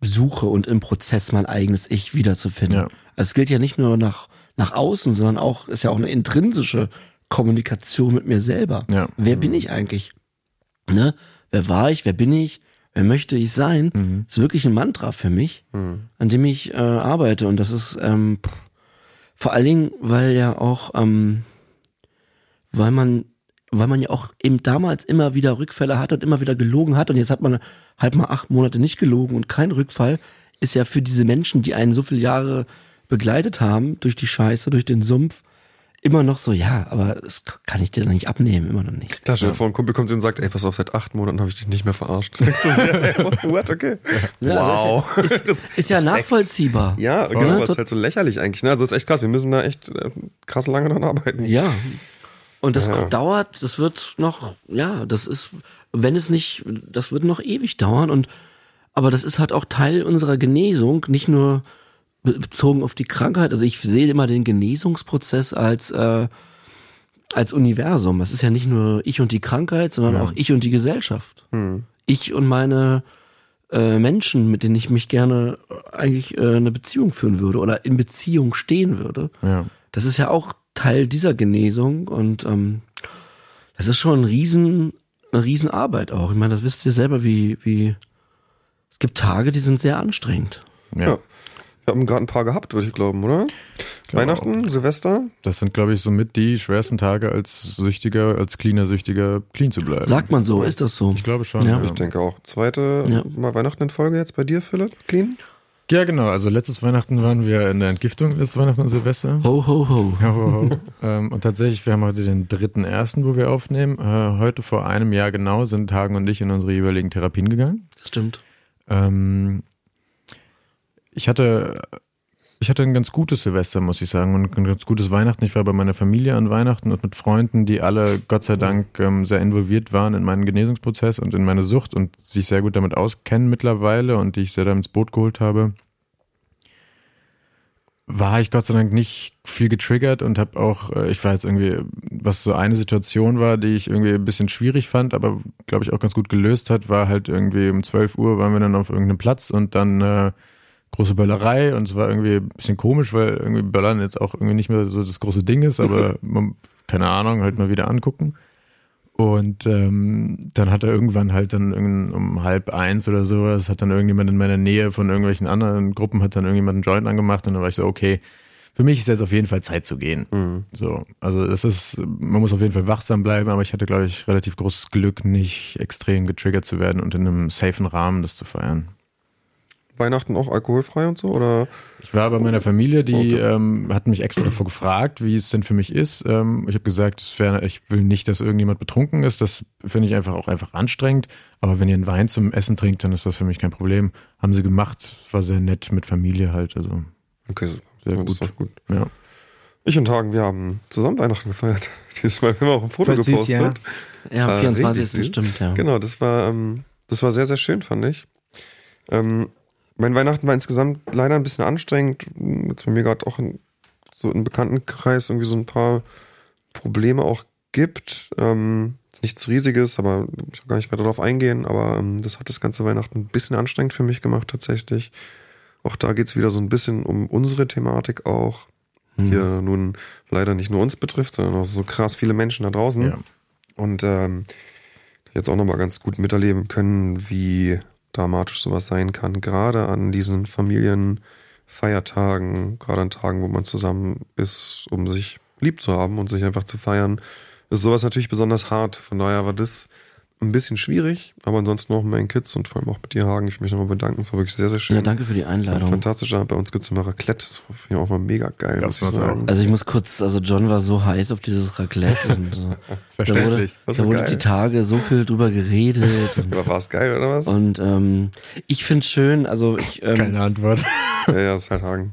Suche und im Prozess, mein eigenes Ich wiederzufinden. Ja. Also es gilt ja nicht nur nach, nach außen, sondern auch, ist ja auch eine intrinsische Kommunikation mit mir selber. Ja. Wer bin ich eigentlich? Ne? Wer war ich? Wer bin ich? Wer möchte ich sein? Mhm. Ist wirklich ein Mantra für mich, an dem ich äh, arbeite. Und das ist ähm, vor allen Dingen, weil ja auch, ähm, weil man, weil man ja auch eben damals immer wieder Rückfälle hat und immer wieder gelogen hat und jetzt hat man halt mal acht Monate nicht gelogen und kein Rückfall, ist ja für diese Menschen, die einen so viele Jahre begleitet haben, durch die Scheiße, durch den Sumpf, immer noch so, ja, aber das kann ich dir doch nicht abnehmen, immer noch nicht. Klar, stell dir vor, ein Kumpel kommt und sagt, ey, pass auf, seit acht Monaten habe ich dich nicht mehr verarscht. Du, ja, what, okay. Ja, wow. also ist, ja- ist, ist ja nachvollziehbar. Ja, genau, aber es ist halt so lächerlich eigentlich. Ne? Also ist echt krass, wir müssen da echt äh, krass lange dran arbeiten. Ja, Und das Ja. dauert, das wird noch, ja, das ist, wenn es nicht, das wird noch ewig dauern und, aber das ist halt auch Teil unserer Genesung, nicht nur be- bezogen auf die Krankheit. Also ich sehe immer den Genesungsprozess als, äh, als Universum. Es ist ja nicht nur ich und die Krankheit, sondern auch ich und die Gesellschaft. Ich und meine äh, Menschen, mit denen ich mich gerne eigentlich äh, eine Beziehung führen würde oder in Beziehung stehen würde. Ja. Das ist ja auch Teil dieser Genesung und ähm, das ist schon ein riesen, eine Riesenarbeit auch. Ich meine, das wisst ihr selber, wie, wie es gibt Tage, die sind sehr anstrengend. Ja. Ja. Wir haben gerade ein paar gehabt, würde ich glauben, oder? Weihnachten, Silvester. Das sind, glaube ich, somit die schwersten Tage als Süchtiger, als cleaner Süchtiger, clean zu bleiben. Sagt man so, ist das so? ich glaube schon. Ja. Ja. Ich denke auch. Zweite Ja. Mal Weihnachten in Folge jetzt bei dir, Philipp? Clean? Ja, genau. Also letztes Weihnachten waren wir in der Entgiftung, letztes Weihnachten und Silvester. Ho, ho, ho. Ja, ho, ho. ähm, und tatsächlich, wir haben heute den dritten ersten, wo wir aufnehmen. Äh, heute vor einem Jahr genau sind Hagen und ich in unsere jeweiligen Therapien gegangen. Das stimmt. Ähm, ich hatte, ich hatte ein ganz gutes Silvester, muss ich sagen, und ein ganz gutes Weihnachten. Ich war bei meiner Familie an Weihnachten und mit Freunden, die alle Gott sei Dank ähm, sehr involviert waren in meinen Genesungsprozess und in meine Sucht und sich sehr gut damit auskennen mittlerweile und die ich sehr da ins Boot geholt habe. War ich Gott sei Dank nicht viel getriggert und habe auch, äh, ich war jetzt irgendwie, was so eine Situation war, die ich irgendwie ein bisschen schwierig fand, aber glaube ich auch ganz gut gelöst hat, war halt irgendwie um 12 Uhr waren wir dann auf irgendeinem Platz und dann äh, große Böllerei und es war irgendwie ein bisschen komisch, weil irgendwie Böllern jetzt auch irgendwie nicht mehr so das große Ding ist, aber man, keine Ahnung, halt mal wieder angucken. Und ähm, dann hat er irgendwann halt dann um halb eins oder sowas, hat dann irgendjemand in meiner Nähe von irgendwelchen anderen Gruppen, hat dann irgendjemand einen Joint angemacht und dann war ich so, okay, für mich ist jetzt auf jeden Fall Zeit zu gehen. So, also das ist, man muss auf jeden Fall wachsam bleiben, aber ich hatte, glaube ich, relativ großes Glück, nicht extrem getriggert zu werden und in einem safen Rahmen das zu feiern. Weihnachten auch alkoholfrei und so? Oder Ich war bei meiner Familie, die Okay. ähm, hat mich extra davor gefragt, wie es denn für mich ist. Ähm, ich habe gesagt, es wär, ich will nicht, dass irgendjemand betrunken ist. Das finde ich einfach auch einfach anstrengend. Aber wenn ihr einen Wein zum Essen trinkt, dann ist das für mich kein Problem. Haben sie gemacht, war sehr nett mit Familie halt. Also okay. Sehr gut. gut. ja. Ich und Hagen, wir haben zusammen Weihnachten gefeiert. Diesmal haben wir auch ein Foto Voll süß, gepostet. Ja, am Äh, 24. richtig süß. stimmt, ja. Genau, das war, ähm, das war sehr, sehr schön, fand ich. Ähm, mein Weihnachten war insgesamt leider ein bisschen anstrengend. Jetzt bei mir gerade auch in, so im Bekanntenkreis irgendwie so ein paar Probleme auch gibt. Ähm, nichts Riesiges, aber ich will gar nicht weiter darauf eingehen. Aber ähm, das hat das ganze Weihnachten ein bisschen anstrengend für mich gemacht tatsächlich. Auch da geht's wieder so ein bisschen um unsere Thematik auch, die ja nun leider nicht nur uns betrifft, sondern auch so krass viele Menschen da draußen. Ja. Und ähm, jetzt auch nochmal ganz gut miterleben können, wie dramatisch sowas sein kann. Gerade an diesen Familienfeiertagen, gerade an Tagen, wo man zusammen ist, um sich lieb zu haben und sich einfach zu feiern, ist sowas natürlich besonders hart. Von daher war das ein bisschen schwierig, aber ansonsten auch mit meinen Kids und vor allem auch mit dir, Hagen. Ich will mich nochmal bedanken. Es war wirklich sehr, sehr schön. Ja, danke für die Einladung. Fantastisch. Bei uns gibt's immer Raclette. Das finde ich auch mal mega geil, muss ich sagen. Also ich muss kurz, also John war so heiß auf dieses Raclette und äh, da wurde, Verständlich. Da wurde die Tage so viel drüber geredet Aber war es geil, oder was? und ähm, ich find's schön, also ich ähm, Keine Antwort. ja, ja, ist halt Hagen.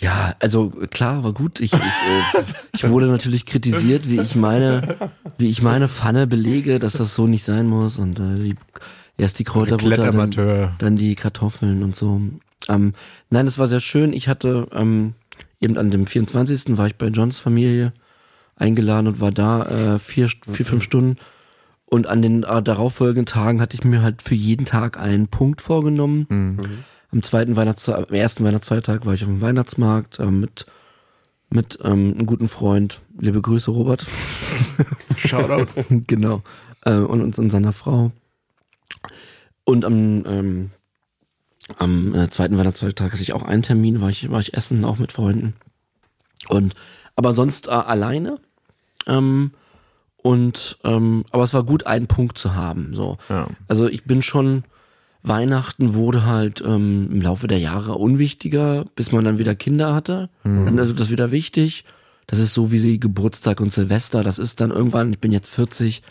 Ja, also klar, war gut. Ich, ich, äh, ich wurde natürlich kritisiert, wie ich meine, wie ich meine Pfanne belege, dass das so nicht sein muss und äh, die, erst die Kräuterbutter, dann, dann die Kartoffeln und so. Ähm, nein, es war sehr schön. Ich hatte ähm, eben an dem 24. war ich bei Johns Familie eingeladen und war da äh, vier, vier fünf Stunden. Und an den äh, darauffolgenden Tagen hatte ich mir halt für jeden Tag einen Punkt vorgenommen. Mhm. Am zweiten Weihnachtstag, am ersten Weihnachtsfeiertag war ich auf dem Weihnachtsmarkt ähm, mit mit ähm, einem guten Freund. Liebe Grüße, Robert. Shoutout. genau. Äh, und uns und seiner Frau. Und am, ähm, am äh, zweiten Weihnachtsfeiertag hatte ich auch einen Termin, war ich, war ich essen, auch mit Freunden. Und aber sonst äh, alleine. Ähm, und ähm, aber es war gut, einen Punkt zu haben. So. Ja. Also ich bin schon, Weihnachten wurde halt ähm, im Laufe der Jahre unwichtiger, bis man dann wieder Kinder hatte. Dann ist das wieder wichtig. Das ist so wie sie Geburtstag und Silvester. Das ist dann irgendwann, ich bin jetzt 40,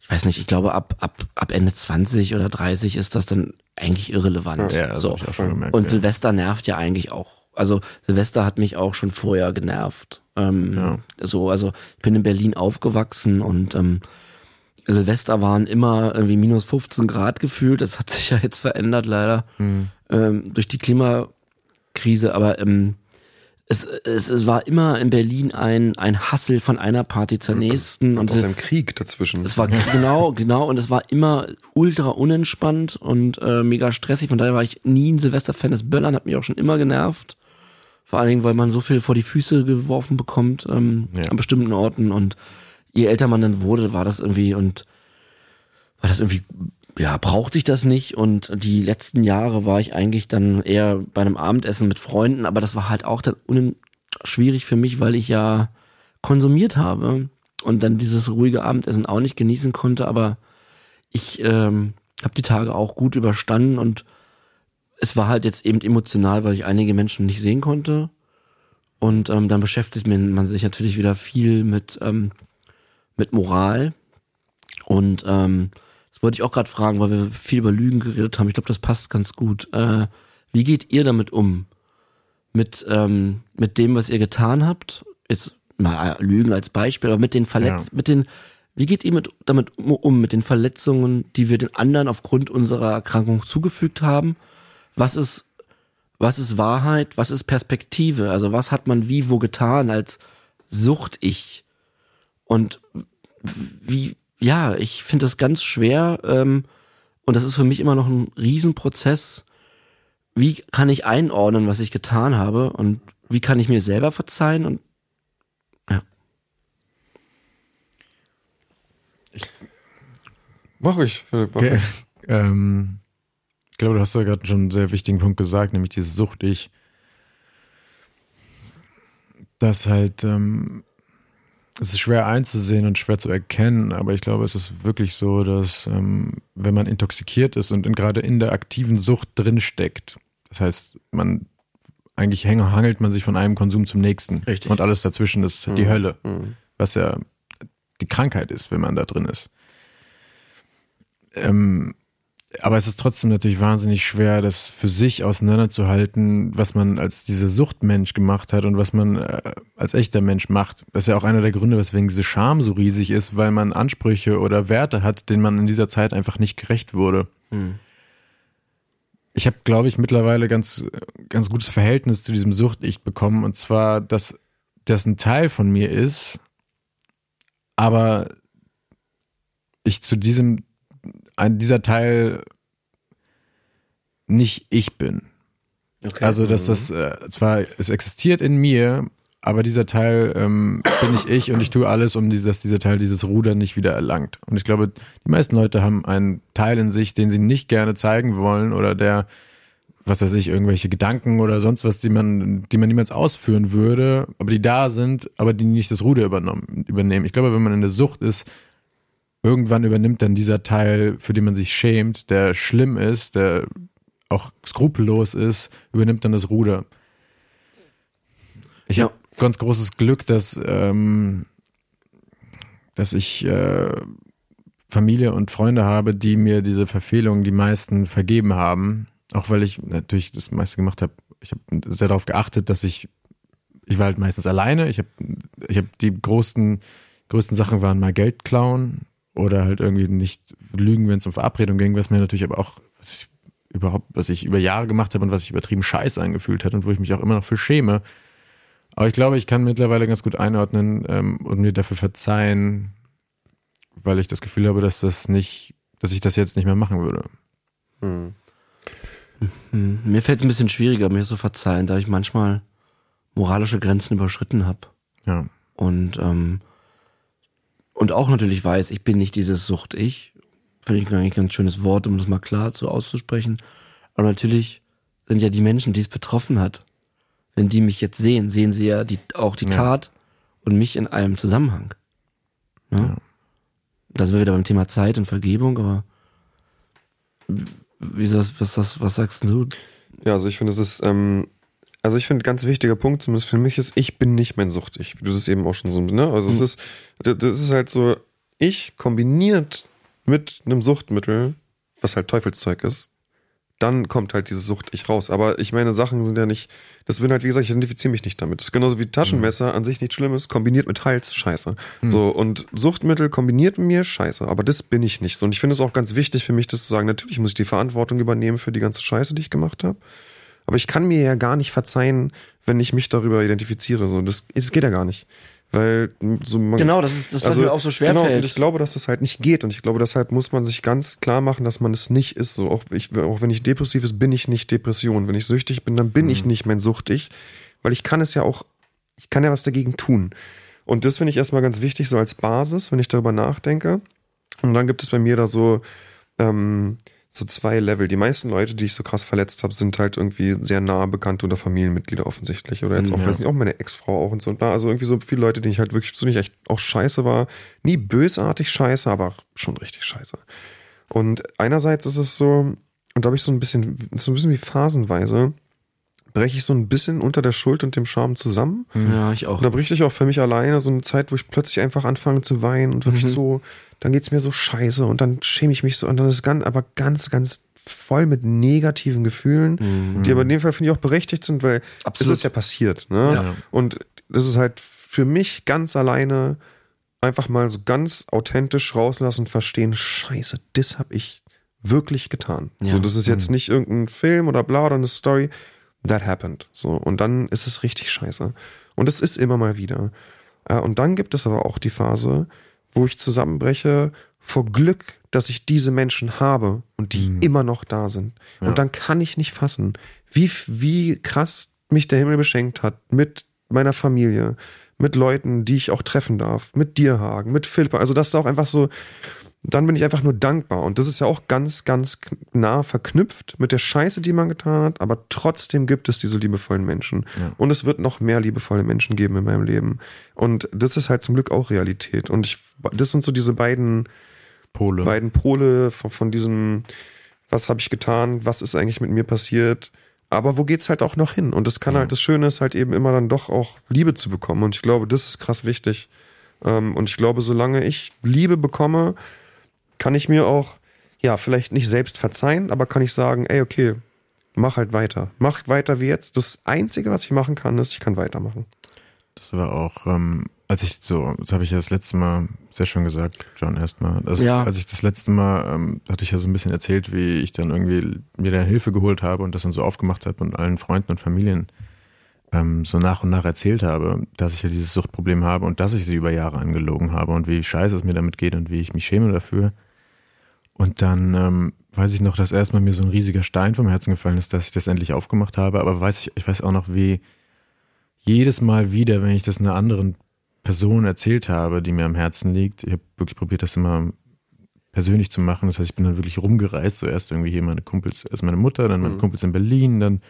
ich weiß nicht, ich glaube ab, ab, ab Ende 20 oder 30 ist das dann eigentlich irrelevant. Ja, das so. ich auch schon gemerkt. Und ja. Silvester nervt ja eigentlich auch. Also Silvester hat mich auch schon vorher genervt. Ähm, Ja. So, also ich bin in Berlin aufgewachsen und ähm, Silvester waren immer irgendwie minus 15 Grad gefühlt. Das hat sich ja jetzt verändert leider Mhm. ähm, durch die Klimakrise. Aber ähm, es, es, es war immer in Berlin ein, ein Hassel von einer Party zur nächsten. Und Aus einem Krieg dazwischen. es war genau, genau, und es war immer ultra unentspannt und äh, mega stressig. Von daher war ich nie ein Silvester-Fan. Das Böllern hat mich auch schon immer genervt. Vor allen Dingen, weil man so viel vor die Füße geworfen bekommt ähm, Ja. an bestimmten Orten. Und je älter man dann wurde, war das irgendwie und war das irgendwie, ja, brauchte ich das nicht. Und die letzten Jahre war ich eigentlich dann eher bei einem Abendessen mit Freunden, aber das war halt auch dann schwierig für mich, weil ich ja konsumiert habe und dann dieses ruhige Abendessen auch nicht genießen konnte, aber ich ähm, habe die Tage auch gut überstanden und es war halt jetzt eben emotional, weil ich einige Menschen nicht sehen konnte. Und ähm, dann beschäftigt man sich natürlich wieder viel mit, ähm, mit Moral. Und ähm, das wollte ich auch gerade fragen, weil wir viel über Lügen geredet haben. Ich glaube, das passt ganz gut. Äh, wie geht ihr damit um? Mit, ähm, mit dem, was ihr getan habt? Jetzt mal äh, Lügen als Beispiel, aber mit den Verletz Ja. mit den, wie geht ihr mit, damit um, um, mit den Verletzungen, die wir den anderen aufgrund unserer Erkrankung zugefügt haben? Was ist, was ist Wahrheit? Was ist Perspektive? Also was hat man wie wo getan als Sucht-Ich? Und wie, ja, ich finde das ganz schwer, ähm, und das ist für mich immer noch ein Riesenprozess. Wie kann ich einordnen, was ich getan habe und wie kann ich mir selber verzeihen und Mach ich, Philipp. Mach Okay. ich. Ähm, ich glaube, du hast ja gerade schon einen sehr wichtigen Punkt gesagt, nämlich diese Sucht ich. Das halt, ähm, es ist schwer einzusehen und schwer zu erkennen, aber ich glaube, es ist wirklich so, dass ähm, wenn man intoxikiert ist und in, gerade in der aktiven Sucht drin steckt, das heißt, man eigentlich häng- hangelt man sich von einem Konsum zum nächsten Richtig. und alles dazwischen ist die Mhm. Hölle Mhm. was ja die Krankheit ist, wenn man da drin ist. Ähm, aber es ist trotzdem natürlich wahnsinnig schwer, das für sich auseinanderzuhalten, was man als dieser Suchtmensch gemacht hat und was man äh, als echter Mensch macht. Das ist ja auch einer der Gründe, weswegen diese Scham so riesig ist, weil man Ansprüche oder Werte hat, denen man in dieser Zeit einfach nicht gerecht wurde. hm. Ich habe, glaube ich, mittlerweile ganz, ganz gutes Verhältnis zu diesem Sucht-Ich bekommen. Und zwar, dass das ein Teil von mir ist, aber ich zu diesem, ein, dieser Teil nicht ich bin. okay. Also, dass das äh, zwar, es existiert in mir, aber dieser Teil ähm, bin ich ich und ich tue alles, um diese, dass dieser Teil dieses Ruder nicht wieder erlangt. Und ich glaube, die meisten Leute haben einen Teil in sich, den sie nicht gerne zeigen wollen oder der, was weiß ich, irgendwelche Gedanken oder sonst was, die man, die man niemals ausführen würde, aber die da sind, aber die nicht das Ruder übernommen, übernehmen. Ich glaube, wenn man in der Sucht ist, irgendwann übernimmt dann dieser Teil, für den man sich schämt, der schlimm ist, der auch skrupellos ist, übernimmt dann das Ruder. Ich Ja. habe ganz großes Glück, dass, ähm, dass ich äh, Familie und Freunde habe, die mir diese Verfehlungen die meisten vergeben haben. Auch weil ich natürlich das meiste gemacht habe. Ich habe sehr darauf geachtet, dass ich, ich war halt meistens alleine. Ich habe ich hab die größten, größten Sachen waren mal Geld klauen oder halt irgendwie nicht lügen, wenn es um Verabredung ging, was mir natürlich aber auch, was ich überhaupt, was ich über Jahre gemacht habe und was sich übertrieben scheiße angefühlt hat und wo ich mich auch immer noch für schäme. Aber ich glaube, ich kann mittlerweile ganz gut einordnen ähm, und mir dafür verzeihen, weil ich das Gefühl habe, dass das nicht, dass ich das jetzt nicht mehr machen würde. Mhm. Hm, Mir fällt es ein bisschen schwieriger, mir zu verzeihen, da ich manchmal moralische Grenzen überschritten habe. Ja. Und, ähm, und auch natürlich weiß, ich bin nicht dieses Sucht-Ich. Finde ich eigentlich ein ganz schönes Wort, um das mal klar so auszusprechen. Aber natürlich sind ja die Menschen, die es betroffen hat, wenn die mich jetzt sehen, sehen sie ja die, auch die Ja. Tat und mich in einem Zusammenhang. Ne? Ja. Da sind wir wieder beim Thema Zeit und Vergebung, aber wie was, das, was sagst du? Ja, also ich finde, es ist, ähm, also ich finde, ein ganz wichtiger Punkt, zumindest für mich ist, ich bin nicht mein Sucht-Ich, wie du das eben auch schon so, ne? Also es Mhm. ist, das das ist halt so, ich kombiniert mit einem Suchtmittel, was halt Teufelszeug ist, dann kommt halt diese Sucht ich raus. Aber ich meine, Sachen sind ja nicht, das bin halt, wie gesagt, ich identifiziere mich nicht damit. Das ist genauso wie Taschenmesser an sich nichts Schlimmes, kombiniert mit Hals, scheiße. Mhm. So, und Suchtmittel kombiniert mit mir, scheiße. Aber das bin ich nicht so. Und ich finde es auch ganz wichtig für mich, das zu sagen, natürlich muss ich die Verantwortung übernehmen für die ganze Scheiße, die ich gemacht habe. Aber ich kann mir ja gar nicht verzeihen, wenn ich mich darüber identifiziere. So, das, das geht ja gar nicht. Weil so man, Genau, das ist das, was mir auch so schwer genau, fällt. Und ich glaube, dass das halt nicht geht. Und ich glaube, deshalb muss man sich ganz klar machen, dass man es nicht ist. So, auch, ich, auch wenn ich depressiv ist, bin ich nicht Depression. Wenn ich süchtig bin, dann bin Mhm. ich nicht mein Suchtig. Weil ich kann es ja auch, ich kann ja was dagegen tun. Und das finde ich erstmal ganz wichtig, so als Basis, wenn ich darüber nachdenke. Und dann gibt es bei mir da so, ähm, so zwei Level. Die meisten Leute, die ich so krass verletzt habe, sind halt irgendwie sehr nahe Bekannte oder Familienmitglieder offensichtlich. Oder jetzt auch, Ja. weiß nicht, auch meine Ex-Frau auch und so. Also irgendwie so viele Leute, die ich halt wirklich zu nicht echt auch scheiße war. Nie bösartig scheiße, aber schon richtig scheiße. Und einerseits ist es so, und da habe ich so ein bisschen, so ein bisschen wie phasenweise, breche ich so ein bisschen unter der Schuld und dem Scham zusammen. Ja, ich auch. Und da bricht ich auch für mich alleine so eine Zeit, wo ich plötzlich einfach anfange zu weinen und wirklich so, dann geht's mir so scheiße und dann schäme ich mich so und dann ist es ganz, aber ganz, ganz voll mit negativen Gefühlen, die aber in dem Fall finde ich auch berechtigt sind, weil Absolut. es ist ja passiert. Ne? Ja. Und das ist halt für mich ganz alleine einfach mal so ganz authentisch rauslassen und verstehen, scheiße, das habe ich wirklich getan. Ja. So, das ist jetzt nicht irgendein Film oder bla oder eine Story. That happened. So, und dann ist es richtig scheiße. Und es ist immer mal wieder. Äh, Und dann gibt es aber auch die Phase, wo ich zusammenbreche vor Glück, dass ich diese Menschen habe und die immer noch da sind. Ja. Und dann kann ich nicht fassen, wie, wie krass mich der Himmel beschenkt hat mit meiner Familie, mit Leuten, die ich auch treffen darf, mit dir, Hagen, mit Philipp. Also das ist auch einfach so, dann bin ich einfach nur dankbar. Und das ist ja auch ganz, ganz nah verknüpft mit der Scheiße, die man getan hat. Aber trotzdem gibt es diese liebevollen Menschen. Ja. Und es wird noch mehr liebevolle Menschen geben in meinem Leben. Und das ist halt zum Glück auch Realität. Und ich, das sind so diese beiden, Pole. beiden Pole von, von diesem, was habe ich getan, was ist eigentlich mit mir passiert. Aber wo geht's halt auch noch hin? Und das kann halt, das Schöne ist halt eben immer dann doch auch Liebe zu bekommen. Und ich glaube, das ist krass wichtig. Ähm, und ich glaube, solange ich Liebe bekomme, kann ich mir auch, ja, vielleicht nicht selbst verzeihen, aber kann ich sagen, ey, okay, mach halt weiter. Mach weiter wie jetzt. Das Einzige, was ich machen kann, ist, ich kann weitermachen. Das war auch, ähm, als ich so, das habe ich ja das letzte Mal sehr schön gesagt, John, erstmal. Also, Ja. Als ich das letzte Mal, ähm, hatte ich ja so ein bisschen erzählt, wie ich dann irgendwie mir dann Hilfe geholt habe und das dann so aufgemacht habe und allen Freunden und Familien ähm, so nach und nach erzählt habe, dass ich ja dieses Suchtproblem habe und dass ich sie über Jahre angelogen habe und wie scheiße es mir damit geht und wie ich mich schäme dafür. Und dann ähm, weiß ich noch, dass erstmal mir so ein riesiger Stein vom Herzen gefallen ist, dass ich das endlich aufgemacht habe. Aber weiß ich, ich weiß auch noch, wie jedes Mal wieder, wenn ich das einer anderen Person erzählt habe, die mir am Herzen liegt, ich habe wirklich probiert, das immer persönlich zu machen. Das heißt, ich bin dann wirklich rumgereist. Zuerst irgendwie hier meine Kumpels, also meine Mutter, dann meine Mhm. Kumpels in Berlin, dann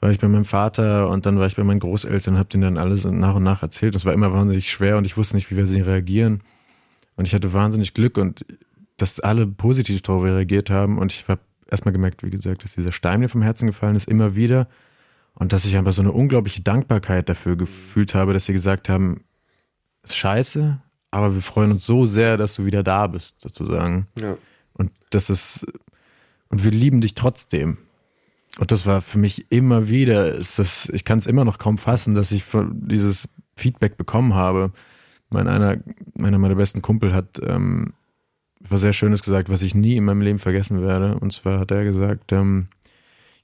war ich bei meinem Vater und dann war ich bei meinen Großeltern, habe denen dann alles nach und nach erzählt. Das war immer wahnsinnig schwer und ich wusste nicht, wie wir sie reagieren. Und ich hatte wahnsinnig Glück und dass alle positiv darauf reagiert haben. Und ich habe erstmal gemerkt, wie gesagt, dass dieser Stein mir vom Herzen gefallen ist, immer wieder. Und dass ich einfach so eine unglaubliche Dankbarkeit dafür gefühlt habe, dass sie gesagt haben, ist scheiße, aber wir freuen uns so sehr, dass du wieder da bist, sozusagen. Ja. Und das ist, und wir lieben dich trotzdem. Und das war für mich immer wieder, ist das, ich kann es immer noch kaum fassen, dass ich dieses Feedback bekommen habe. Mein einer, einer meiner besten Kumpel hat ähm, was sehr Schönes gesagt, was ich nie in meinem Leben vergessen werde. Und zwar hat er gesagt, ähm,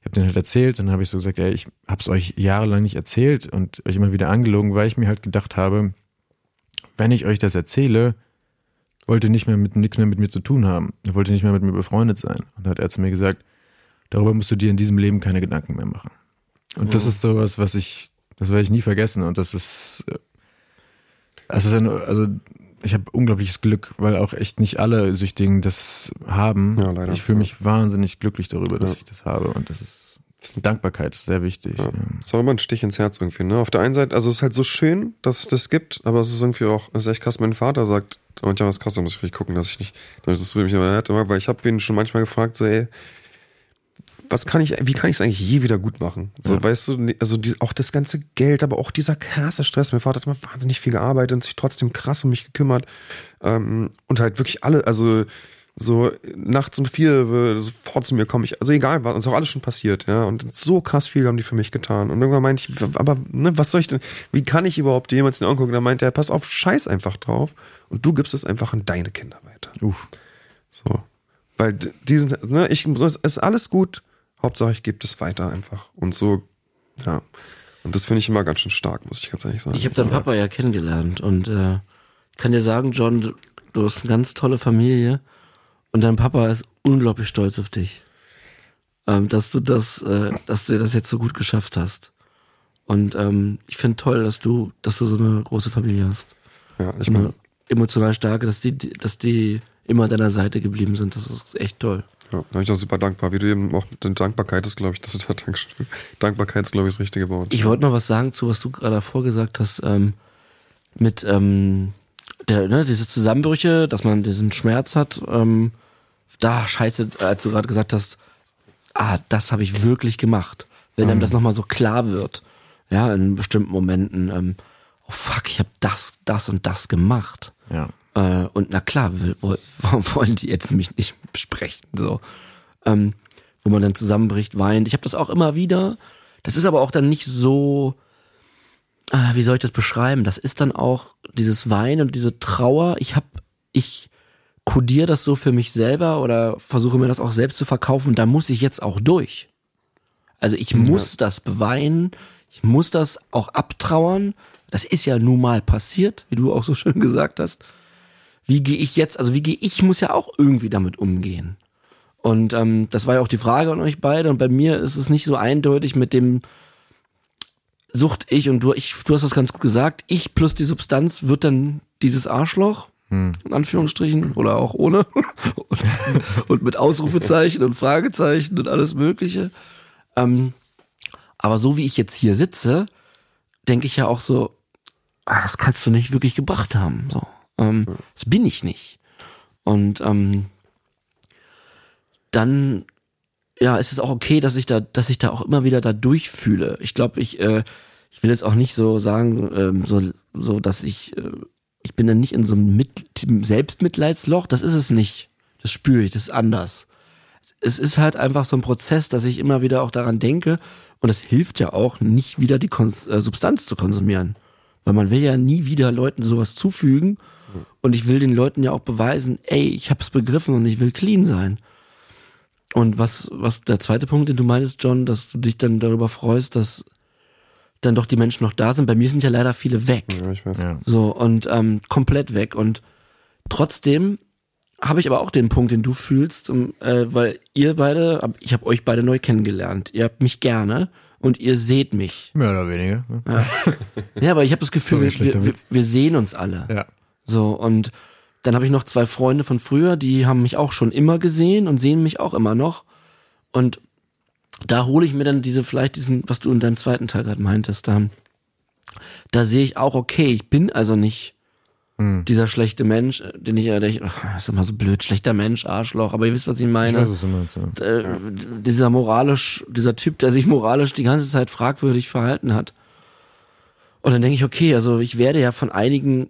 ich habe den halt erzählt und dann habe ich so gesagt, ey, ich habe es euch jahrelang nicht erzählt und euch immer wieder angelogen, weil ich mir halt gedacht habe, wenn ich euch das erzähle, wollt ihr nicht mehr mit nichts mehr mit mir zu tun haben. Wollt ihr nicht mehr mit mir befreundet sein. Und dann hat er zu mir gesagt, darüber musst du dir in diesem Leben keine Gedanken mehr machen. Und das Mhm. ist sowas, was ich, das werde ich nie vergessen. Und das ist, äh, es ist ein, also ich habe unglaubliches Glück, weil auch echt nicht alle Süchtigen das haben. Ja, leider. Ich fühle mich wahnsinnig glücklich darüber, dass Ja. ich das habe. Und das ist Dankbarkeit ist sehr wichtig. Ja. Ist auch immer ein Stich ins Herz irgendwie, ne? Auf der einen Seite, also es ist halt so schön, dass es das gibt, aber es ist irgendwie auch, es ist echt krass, mein Vater sagt, ja, was krass, da muss ich richtig gucken, dass ich nicht, dass du mich immer hätte, weil ich habe ihn schon manchmal gefragt, so, ey, was kann ich, wie kann ich es eigentlich je wieder gut machen? So, Ja. weißt du, also die, auch das ganze Geld, aber auch dieser krasse Stress. Mein Vater hat immer wahnsinnig viel gearbeitet und sich trotzdem krass um mich gekümmert. Ähm, und halt wirklich alle, also so nachts um vier sofort zu mir kommen. Ich, also egal, was ist auch alles schon passiert, ja. Und so krass viel haben die für mich getan. Und irgendwann meinte ich, aber ne, was soll ich denn, wie kann ich überhaupt jemals in den Augen gucken? Da meinte er, pass auf, scheiß einfach drauf und du gibst es einfach an deine Kinder weiter. Uff. So. Weil die sind, ne, ich, es ist alles gut, Hauptsache ich gebe das weiter einfach. Und so, ja. Und das finde ich immer ganz schön stark, muss ich ganz ehrlich sagen. Ich habe deinen Papa ja kennengelernt und äh, ich kann dir sagen, John, du, hast eine ganz tolle Familie und dein Papa ist unglaublich stolz auf dich, ähm, dass du das, äh, dass du das jetzt so gut geschafft hast. Und ähm, ich finde toll, dass du, dass du so eine große Familie hast, Ja, ich meine, eine emotional starke, dass die, dass die immer an deiner Seite geblieben sind. Das ist echt toll. Ja, da bin ich auch super dankbar. Wie du eben auch mit der Dankbarkeit ist, glaube ich, das ist der Dankeschön. Dankbarkeit ist, glaube ich, das richtige Wort. Ich wollte noch was sagen zu, was du gerade davor gesagt hast, ähm, mit ähm, der, ne, diese Zusammenbrüche, dass man diesen Schmerz hat. Ähm, da scheiße, als du gerade gesagt hast, ah, das habe ich wirklich gemacht. Wenn einem das nochmal so klar wird, ja, in bestimmten Momenten, ähm, oh fuck, ich habe das, das und das gemacht. Ja. Äh, und na klar, warum wollen die jetzt mich nicht besprechen? So. Ähm, wo man dann zusammenbricht, weint. Ich habe das auch immer wieder. Das ist aber auch dann nicht so, äh, wie soll ich das beschreiben? Das ist dann auch dieses Weinen und diese Trauer. Ich habe, ich kodiere das so für mich selber oder versuche mir das auch selbst zu verkaufen. Da muss ich jetzt auch durch. Also ich muss das beweinen. Ich muss das auch abtrauern. Das ist ja nun mal passiert, wie du auch so schön gesagt hast. Wie gehe ich jetzt, also wie gehe ich, muss ja auch irgendwie damit umgehen. Und ähm, das war ja auch die Frage an euch beide. Und bei mir ist es nicht so eindeutig mit dem Sucht ich und du, ich, du hast das ganz gut gesagt. Ich plus die Substanz wird dann dieses Arschloch, in Anführungsstrichen, oder auch ohne. und, und mit Ausrufezeichen und Fragezeichen und alles Mögliche. Ähm, aber so wie ich jetzt hier sitze, denke ich ja auch so, ah, das kannst du nicht wirklich gebracht haben. So, ähm, das bin ich nicht. Und ähm, dann ja, ist es auch okay, dass ich da, dass ich da auch immer wieder da durchfühle. Ich glaube, ich, äh, ich will jetzt auch nicht so sagen, ähm, so, so, dass ich, äh, ich bin dann nicht in so einem Mit Selbstmitleidsloch. Das ist es nicht. Das spüre ich. Das ist anders. Es ist halt einfach so ein Prozess, dass ich immer wieder auch daran denke. Und es hilft ja auch, nicht wieder die Kon äh, Substanz zu konsumieren. Weil man will ja nie wieder Leuten sowas zufügen. Und ich will den Leuten ja auch beweisen, ey, ich hab's begriffen und ich will clean sein. Und was, was der zweite Punkt, den du meinst, John, dass du dich dann darüber freust, dass dann doch die Menschen noch da sind. Bei mir sind ja leider viele weg. Ja, ich weiß. Ja. So, und ähm, komplett weg. Und trotzdem habe ich aber auch den Punkt, den du fühlst, um, äh, weil ihr beide, ich habe euch beide neu kennengelernt. Ihr habt mich gerne und ihr seht mich. Mehr oder weniger. Ne? Ja, aber ich habe das Gefühl, Sorry, wir, wir, wir sehen uns alle. Ja. So, und dann habe ich noch zwei Freunde von früher, die haben mich auch schon immer gesehen und sehen mich auch immer noch. Und da hole ich mir dann diese, vielleicht diesen, was du in deinem zweiten Teil gerade meintest, da, da sehe ich auch, okay, ich bin also nicht dieser schlechte Mensch, äh, den ich, äh, der ich, ach, ist immer so blöd, schlechter Mensch, Arschloch, aber ihr wisst, was ich Ich meine weiß, was du meinst, ja. äh, dieser moralisch, dieser Typ, der sich moralisch die ganze Zeit fragwürdig verhalten hat. Und dann denke ich, okay, also ich werde ja von einigen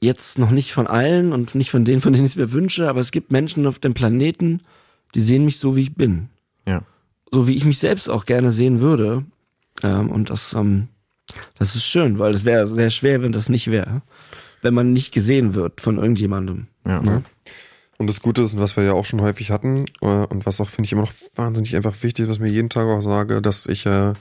jetzt noch nicht von allen und nicht von denen, von denen ich es mir wünsche, aber es gibt Menschen auf dem Planeten, die sehen mich so, wie ich bin. Ja. So wie ich mich selbst auch gerne sehen würde. Ähm, und das, ähm, das ist schön, weil es wäre sehr schwer, wenn das nicht wäre. Wenn man nicht gesehen wird von irgendjemandem. Ja. Ne? Und das Gute ist, und was wir ja auch schon häufig hatten, äh, und was auch, finde ich, immer noch wahnsinnig einfach wichtig was mir jeden Tag auch sage, dass ich äh,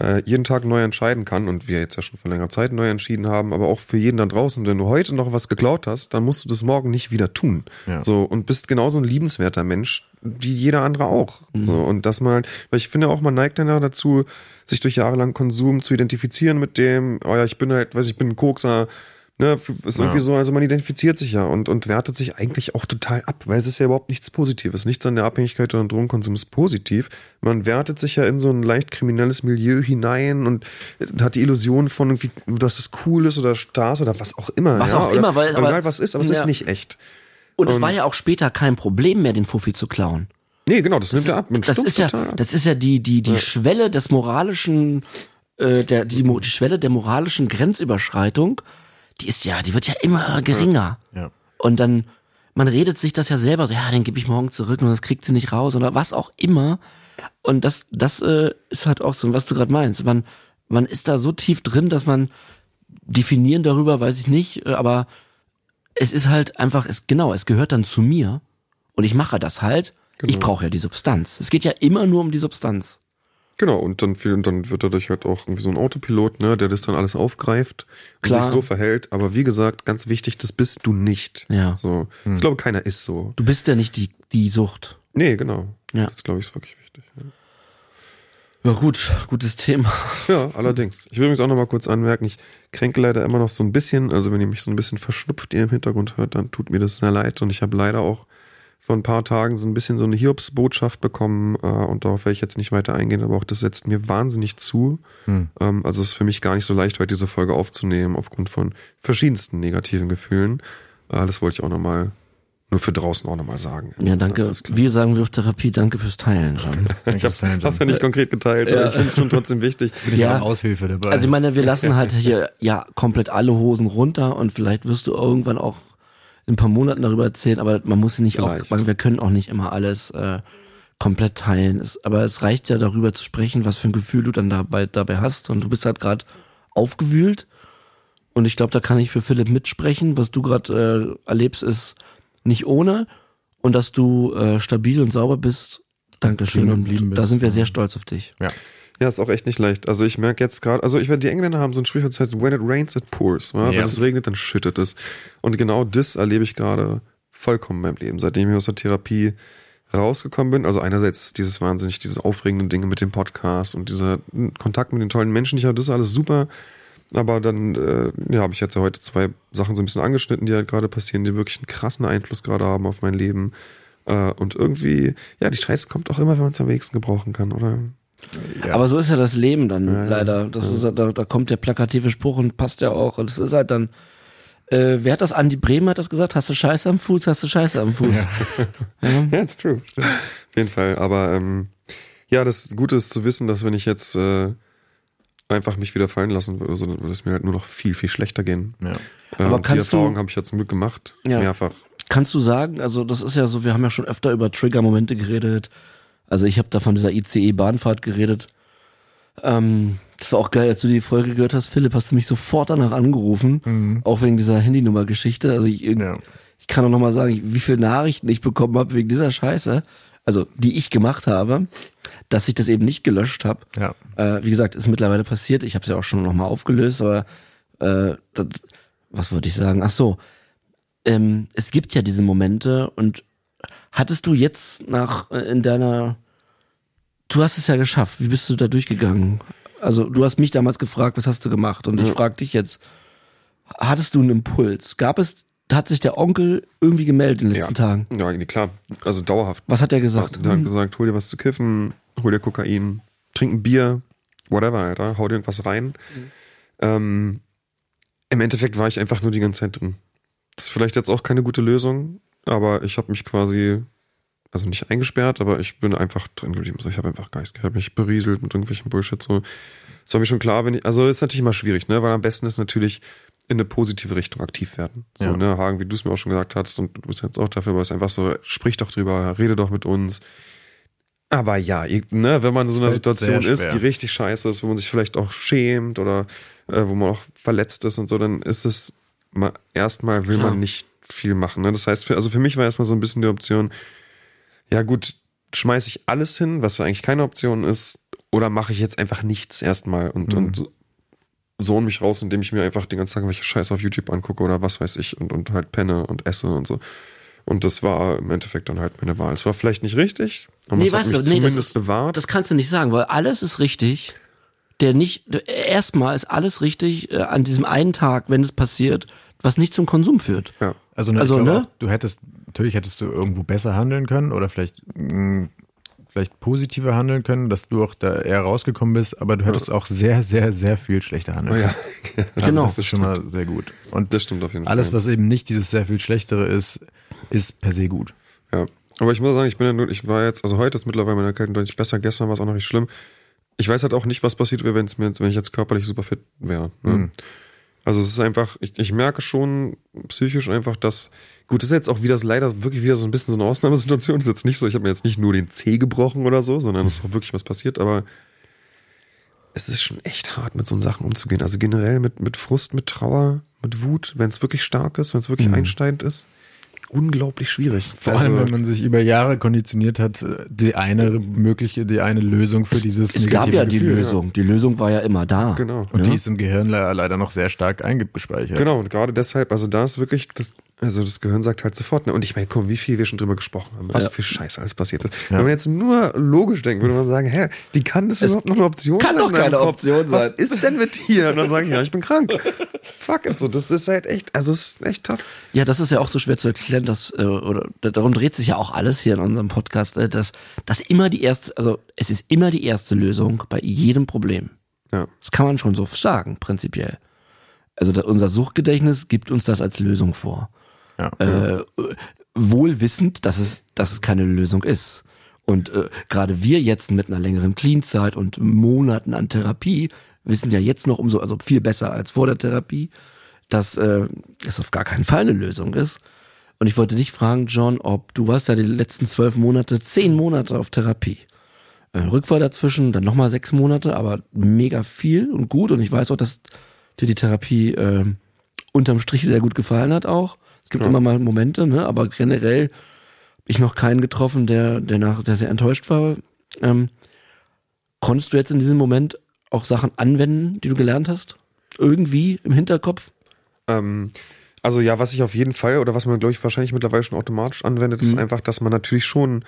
äh, jeden Tag neu entscheiden kann und wir jetzt ja schon vor längerer Zeit neu entschieden haben, aber auch für jeden da draußen, wenn du heute noch was geklaut hast, dann musst du das morgen nicht wieder tun. Ja. So, und bist genauso ein liebenswerter Mensch, wie jeder andere auch. So, und dass man halt, weil ich finde auch, man neigt dann ja dazu, sich durch jahrelang Konsum zu identifizieren mit dem, oh ja, ich bin halt, weiß ich, bin ein Kokser, Ne, ist irgendwie Ja. so, also man identifiziert sich ja und, und wertet sich eigentlich auch total ab, weil es ist ja überhaupt nichts Positives. Nichts an der Abhängigkeit oder an Drogenkonsum ist positiv. Man wertet sich ja in so ein leicht kriminelles Milieu hinein und hat die Illusion von irgendwie, dass es cool ist oder Stars oder was auch immer. Was ja, auch oder, immer, weil- aber egal was ist, aber es Ja. ist nicht echt. Und es war ja auch später kein Problem mehr, den Fuffi zu klauen. Nee, genau, das nimmt ja ab. Das ist ja, ab. das ist ja die, die, die Schwelle des moralischen, äh, der, die, die Schwelle der moralischen Grenzüberschreitung, die ist ja, die wird ja immer geringer. Ja. Und dann man redet sich das ja selber so, ja, den gebe ich morgen zurück und das kriegt sie nicht raus oder was auch immer. Und das, das äh, ist halt auch so, was du gerade meinst. Man, man ist da so tief drin, dass man definieren darüber, weiß ich nicht, äh, aber es ist halt einfach, es genau, es gehört dann zu mir und ich mache das halt. Ich Genau. brauche ja die Substanz. Es geht ja immer nur um die Substanz. Genau, und dann, und dann wird dadurch halt auch irgendwie so ein Autopilot, ne, der das dann alles aufgreift und Klar. sich so verhält. Aber wie gesagt, ganz wichtig, das bist du nicht. Ja. So. Ich glaube, keiner ist so. Du bist ja nicht die, die Sucht. Nee, genau. Ja. Das glaube ich ist wirklich wichtig. Ja. Ja gut, gutes Thema. Ja, allerdings. Ich will übrigens auch noch mal kurz anmerken, ich kränke leider immer noch so ein bisschen, also wenn ihr mich so ein bisschen verschnupft ihr im Hintergrund hört, dann tut mir das sehr leid und ich habe leider auch vor ein paar Tagen so ein bisschen so eine Hiobsbotschaft bekommen äh, und darauf werde ich jetzt nicht weiter eingehen, aber auch das setzt mir wahnsinnig zu. Hm. Ähm, also es ist für mich gar nicht so leicht, heute diese Folge aufzunehmen, aufgrund von verschiedensten negativen Gefühlen. Äh, das wollte ich auch noch mal nur für draußen auch noch mal sagen. Ja, danke. Ist klar. Wir sagen Lufttherapie, danke fürs Teilen. Jan. Ich hab's, hab's ja nicht konkret geteilt, aber ich finde es schon trotzdem wichtig. Bin ich Ja. als Aushilfe dabei. Also ich meine, wir lassen halt hier ja komplett alle Hosen runter und vielleicht wirst du irgendwann auch in ein paar Monaten darüber erzählen, aber man muss nicht auch, man, wir können auch nicht immer alles äh, komplett teilen. Es, aber es reicht ja darüber zu sprechen, was für ein Gefühl du dann dabei, dabei hast und du bist halt gerade aufgewühlt und ich glaube, da kann ich für Philipp mitsprechen. Was du gerade äh, erlebst, ist nicht ohne und dass du äh, stabil und sauber bist. Dankeschön Schön und da sind wir sehr stolz auf dich. ja. Ja, ist auch echt nicht leicht. Also ich merke jetzt gerade, also ich werde die Engländer haben so ein Sprichwort, das heißt, when it rains, it pours. Ja? Ja. Wenn es regnet, dann schüttet es. Und genau das erlebe ich gerade vollkommen in meinem Leben, seitdem ich aus der Therapie rausgekommen bin. Also einerseits dieses wahnsinnig, dieses aufregende Dinge mit dem Podcast und dieser Kontakt mit den tollen Menschen, ich habe das ist alles super. Aber dann, äh, ja, habe ich jetzt ja heute zwei Sachen so ein bisschen angeschnitten, die halt gerade passieren, die wirklich einen krassen Einfluss gerade haben auf mein Leben. Äh, und irgendwie, ja, die Scheiße kommt auch immer, wenn man es am wenigsten gebrauchen kann, oder? Ja. Aber so ist ja das Leben dann Ja, ja. leider. Das ist, da, da kommt der plakative Spruch und passt ja auch. Und das ist halt dann. Äh, wer hat das? Andi Bremer hat das gesagt? Hast du Scheiße am Fuß? Hast du Scheiße am Fuß? Ja, it's true. Auf jeden Fall. Aber ähm, ja, das Gute ist zu wissen, dass wenn ich jetzt äh, einfach mich wieder fallen lassen würde, so, dann würde es mir halt nur noch viel, viel schlechter gehen. ja. Ähm, Aber die kannst du- Erfahrung habe ich ja zum Glück gemacht. Ja. Mehrfach. Kannst du sagen, also das ist ja so, wir haben ja schon öfter über Trigger-Momente geredet. Also ich habe da von dieser ICE-Bahnfahrt geredet. Ähm, das war auch geil, als du die Folge gehört hast, Philipp, hast du mich sofort danach angerufen, auch wegen dieser Handynummer-Geschichte. Also ich, Ja. ich kann auch noch mal sagen, wie viele Nachrichten ich bekommen habe wegen dieser Scheiße, also die ich gemacht habe, dass ich das eben nicht gelöscht habe. Ja. Äh, wie gesagt, ist mittlerweile passiert. Ich habe es ja auch schon noch mal aufgelöst, aber äh, das, was wollte ich sagen? Ach so, ähm, es gibt ja diese Momente und hattest du jetzt nach äh, in deiner, du hast es ja geschafft. Wie bist du da durchgegangen? Also du hast mich damals gefragt, was hast du gemacht? Und ich frage dich jetzt, hattest du einen Impuls? Gab es, hat sich der Onkel irgendwie gemeldet in den letzten Tagen? Ja, klar. Also dauerhaft. Was hat er gesagt? Er hat gesagt, hol dir was zu kiffen, hol dir Kokain, trink ein Bier, whatever, Alter, hau dir irgendwas rein. Ähm, Im Endeffekt war ich einfach nur die ganze Zeit drin. Das ist vielleicht jetzt auch keine gute Lösung, aber ich habe mich quasi, also nicht eingesperrt, aber ich bin einfach drin geblieben. Also ich habe einfach Geist, ich habe mich berieselt mit irgendwelchen Bullshit so. Das war mir schon klar, wenn ich, also ist natürlich immer schwierig, ne, weil am besten ist natürlich in eine positive Richtung aktiv werden. So, Ja. ne, Hagen, wie du es mir auch schon gesagt hast und du bist jetzt auch dafür, aber es ist einfach so, sprich doch drüber, rede doch mit uns. Aber ja, ne, wenn man in so einer Situation ist, die richtig scheiße ist, wo man sich vielleicht auch schämt oder äh, wo man auch verletzt ist und so, dann ist es mal, erstmal will man nicht viel machen. Ne? Das heißt, für, also für mich war erstmal so ein bisschen die Option, ja gut, schmeiße ich alles hin, was ja eigentlich keine Option ist, oder mache ich jetzt einfach nichts erstmal und, Mhm. und sohn mich raus, indem ich mir einfach den ganzen Tag welche Scheiße auf YouTube angucke oder was weiß ich und, und halt penne und esse und so. Und das war im Endeffekt dann halt meine Wahl. Es war vielleicht nicht richtig, aber Nee, es hat mich du, nee, das zumindest ist- bewahrt. Das kannst du nicht sagen, weil alles ist richtig. Der nicht, erstmal ist alles richtig äh, an diesem einen Tag, wenn es passiert, was nicht zum Konsum führt. ja. Also, ne, Also, ne? auch, du hättest, natürlich hättest du irgendwo besser handeln können oder vielleicht, mh, vielleicht positiver handeln können, dass du auch da eher rausgekommen bist, aber du hättest auch sehr, sehr, sehr viel schlechter handeln Oh ja. können. Also Genau. Das ist schon mal sehr gut. Und Das stimmt auf jeden alles, Fall. was eben nicht dieses sehr viel Schlechtere ist, ist per se gut. Ja. Aber ich muss sagen, ich bin ja nur, ich war jetzt, also heute ist mittlerweile meine Erkältung deutlich besser, gestern war es auch noch nicht schlimm. Ich weiß halt auch nicht, was passiert wäre, wenn es mir, wenn ich jetzt körperlich super fit wäre. Ne? Also es ist einfach, ich, ich merke schon psychisch einfach, dass, gut, das ist jetzt auch wieder leider wirklich wieder so ein bisschen so eine Ausnahmesituation. Das ist jetzt nicht so, ich habe mir jetzt nicht nur den Zeh gebrochen oder so, sondern es ist auch wirklich was passiert, aber es ist schon echt hart, mit so Sachen umzugehen. Also generell mit, mit Frust, mit Trauer, mit Wut, wenn es wirklich stark ist, wenn es wirklich einschneidend ist, unglaublich schwierig. Vor also, allem, wenn man sich über Jahre konditioniert hat, die eine mögliche, die eine Lösung für dieses Es gab negative ja die Gefühl. Lösung. Die Lösung war ja immer da. Genau. Und Ja. die ist im Gehirn le- leider noch sehr stark eingespeichert. Genau, und gerade deshalb, also da ist wirklich, das, also das Gehirn sagt halt sofort, ne? Und ich meine, guck, wie viel wir schon drüber gesprochen haben, was Ja. für Scheiße alles passiert ist. Wenn man jetzt nur logisch denkt, würde man sagen, hä, wie kann das überhaupt noch eine Option kann sein? doch in deinem keine Kopf? Option Was sein. ist denn mit dir? Und dann sagen, ja, ich bin krank. Fuck it, so, das ist halt echt, also es ist echt tough. Ja, das ist ja auch so schwer zu erklären, dass, äh, oder darum dreht sich ja auch alles hier in unserem Podcast, äh, dass, dass immer die erste, also es ist immer die erste Lösung bei jedem Problem. Ja. Das kann man schon so sagen, prinzipiell. Also unser Suchtgedächtnis gibt uns das als Lösung vor. Ja. Äh, wohl wissend, dass es, dass es keine Lösung ist. Und äh, gerade wir jetzt mit einer längeren Clean-Zeit und Monaten an Therapie wissen ja jetzt noch umso, also viel besser als vor der Therapie, dass äh, es auf gar keinen Fall eine Lösung ist. Und ich wollte dich fragen, John, ob du warst ja die letzten zwölf Monate, zehn Monate auf Therapie. Äh, Rückfall dazwischen, dann nochmal sechs Monate, aber mega viel und gut. Und ich weiß auch, dass dir die Therapie äh, unterm Strich sehr gut gefallen hat auch. Es gibt Ja. immer mal Momente, ne? aber generell hab ich noch keinen getroffen, der, der, nach, der sehr enttäuscht war. Ähm, konntest du jetzt in diesem Moment auch Sachen anwenden, die du gelernt hast? Irgendwie im Hinterkopf? Ähm, also ja, was ich auf jeden Fall oder was man, glaube ich, wahrscheinlich mittlerweile schon automatisch anwendet, ist einfach, dass man natürlich schon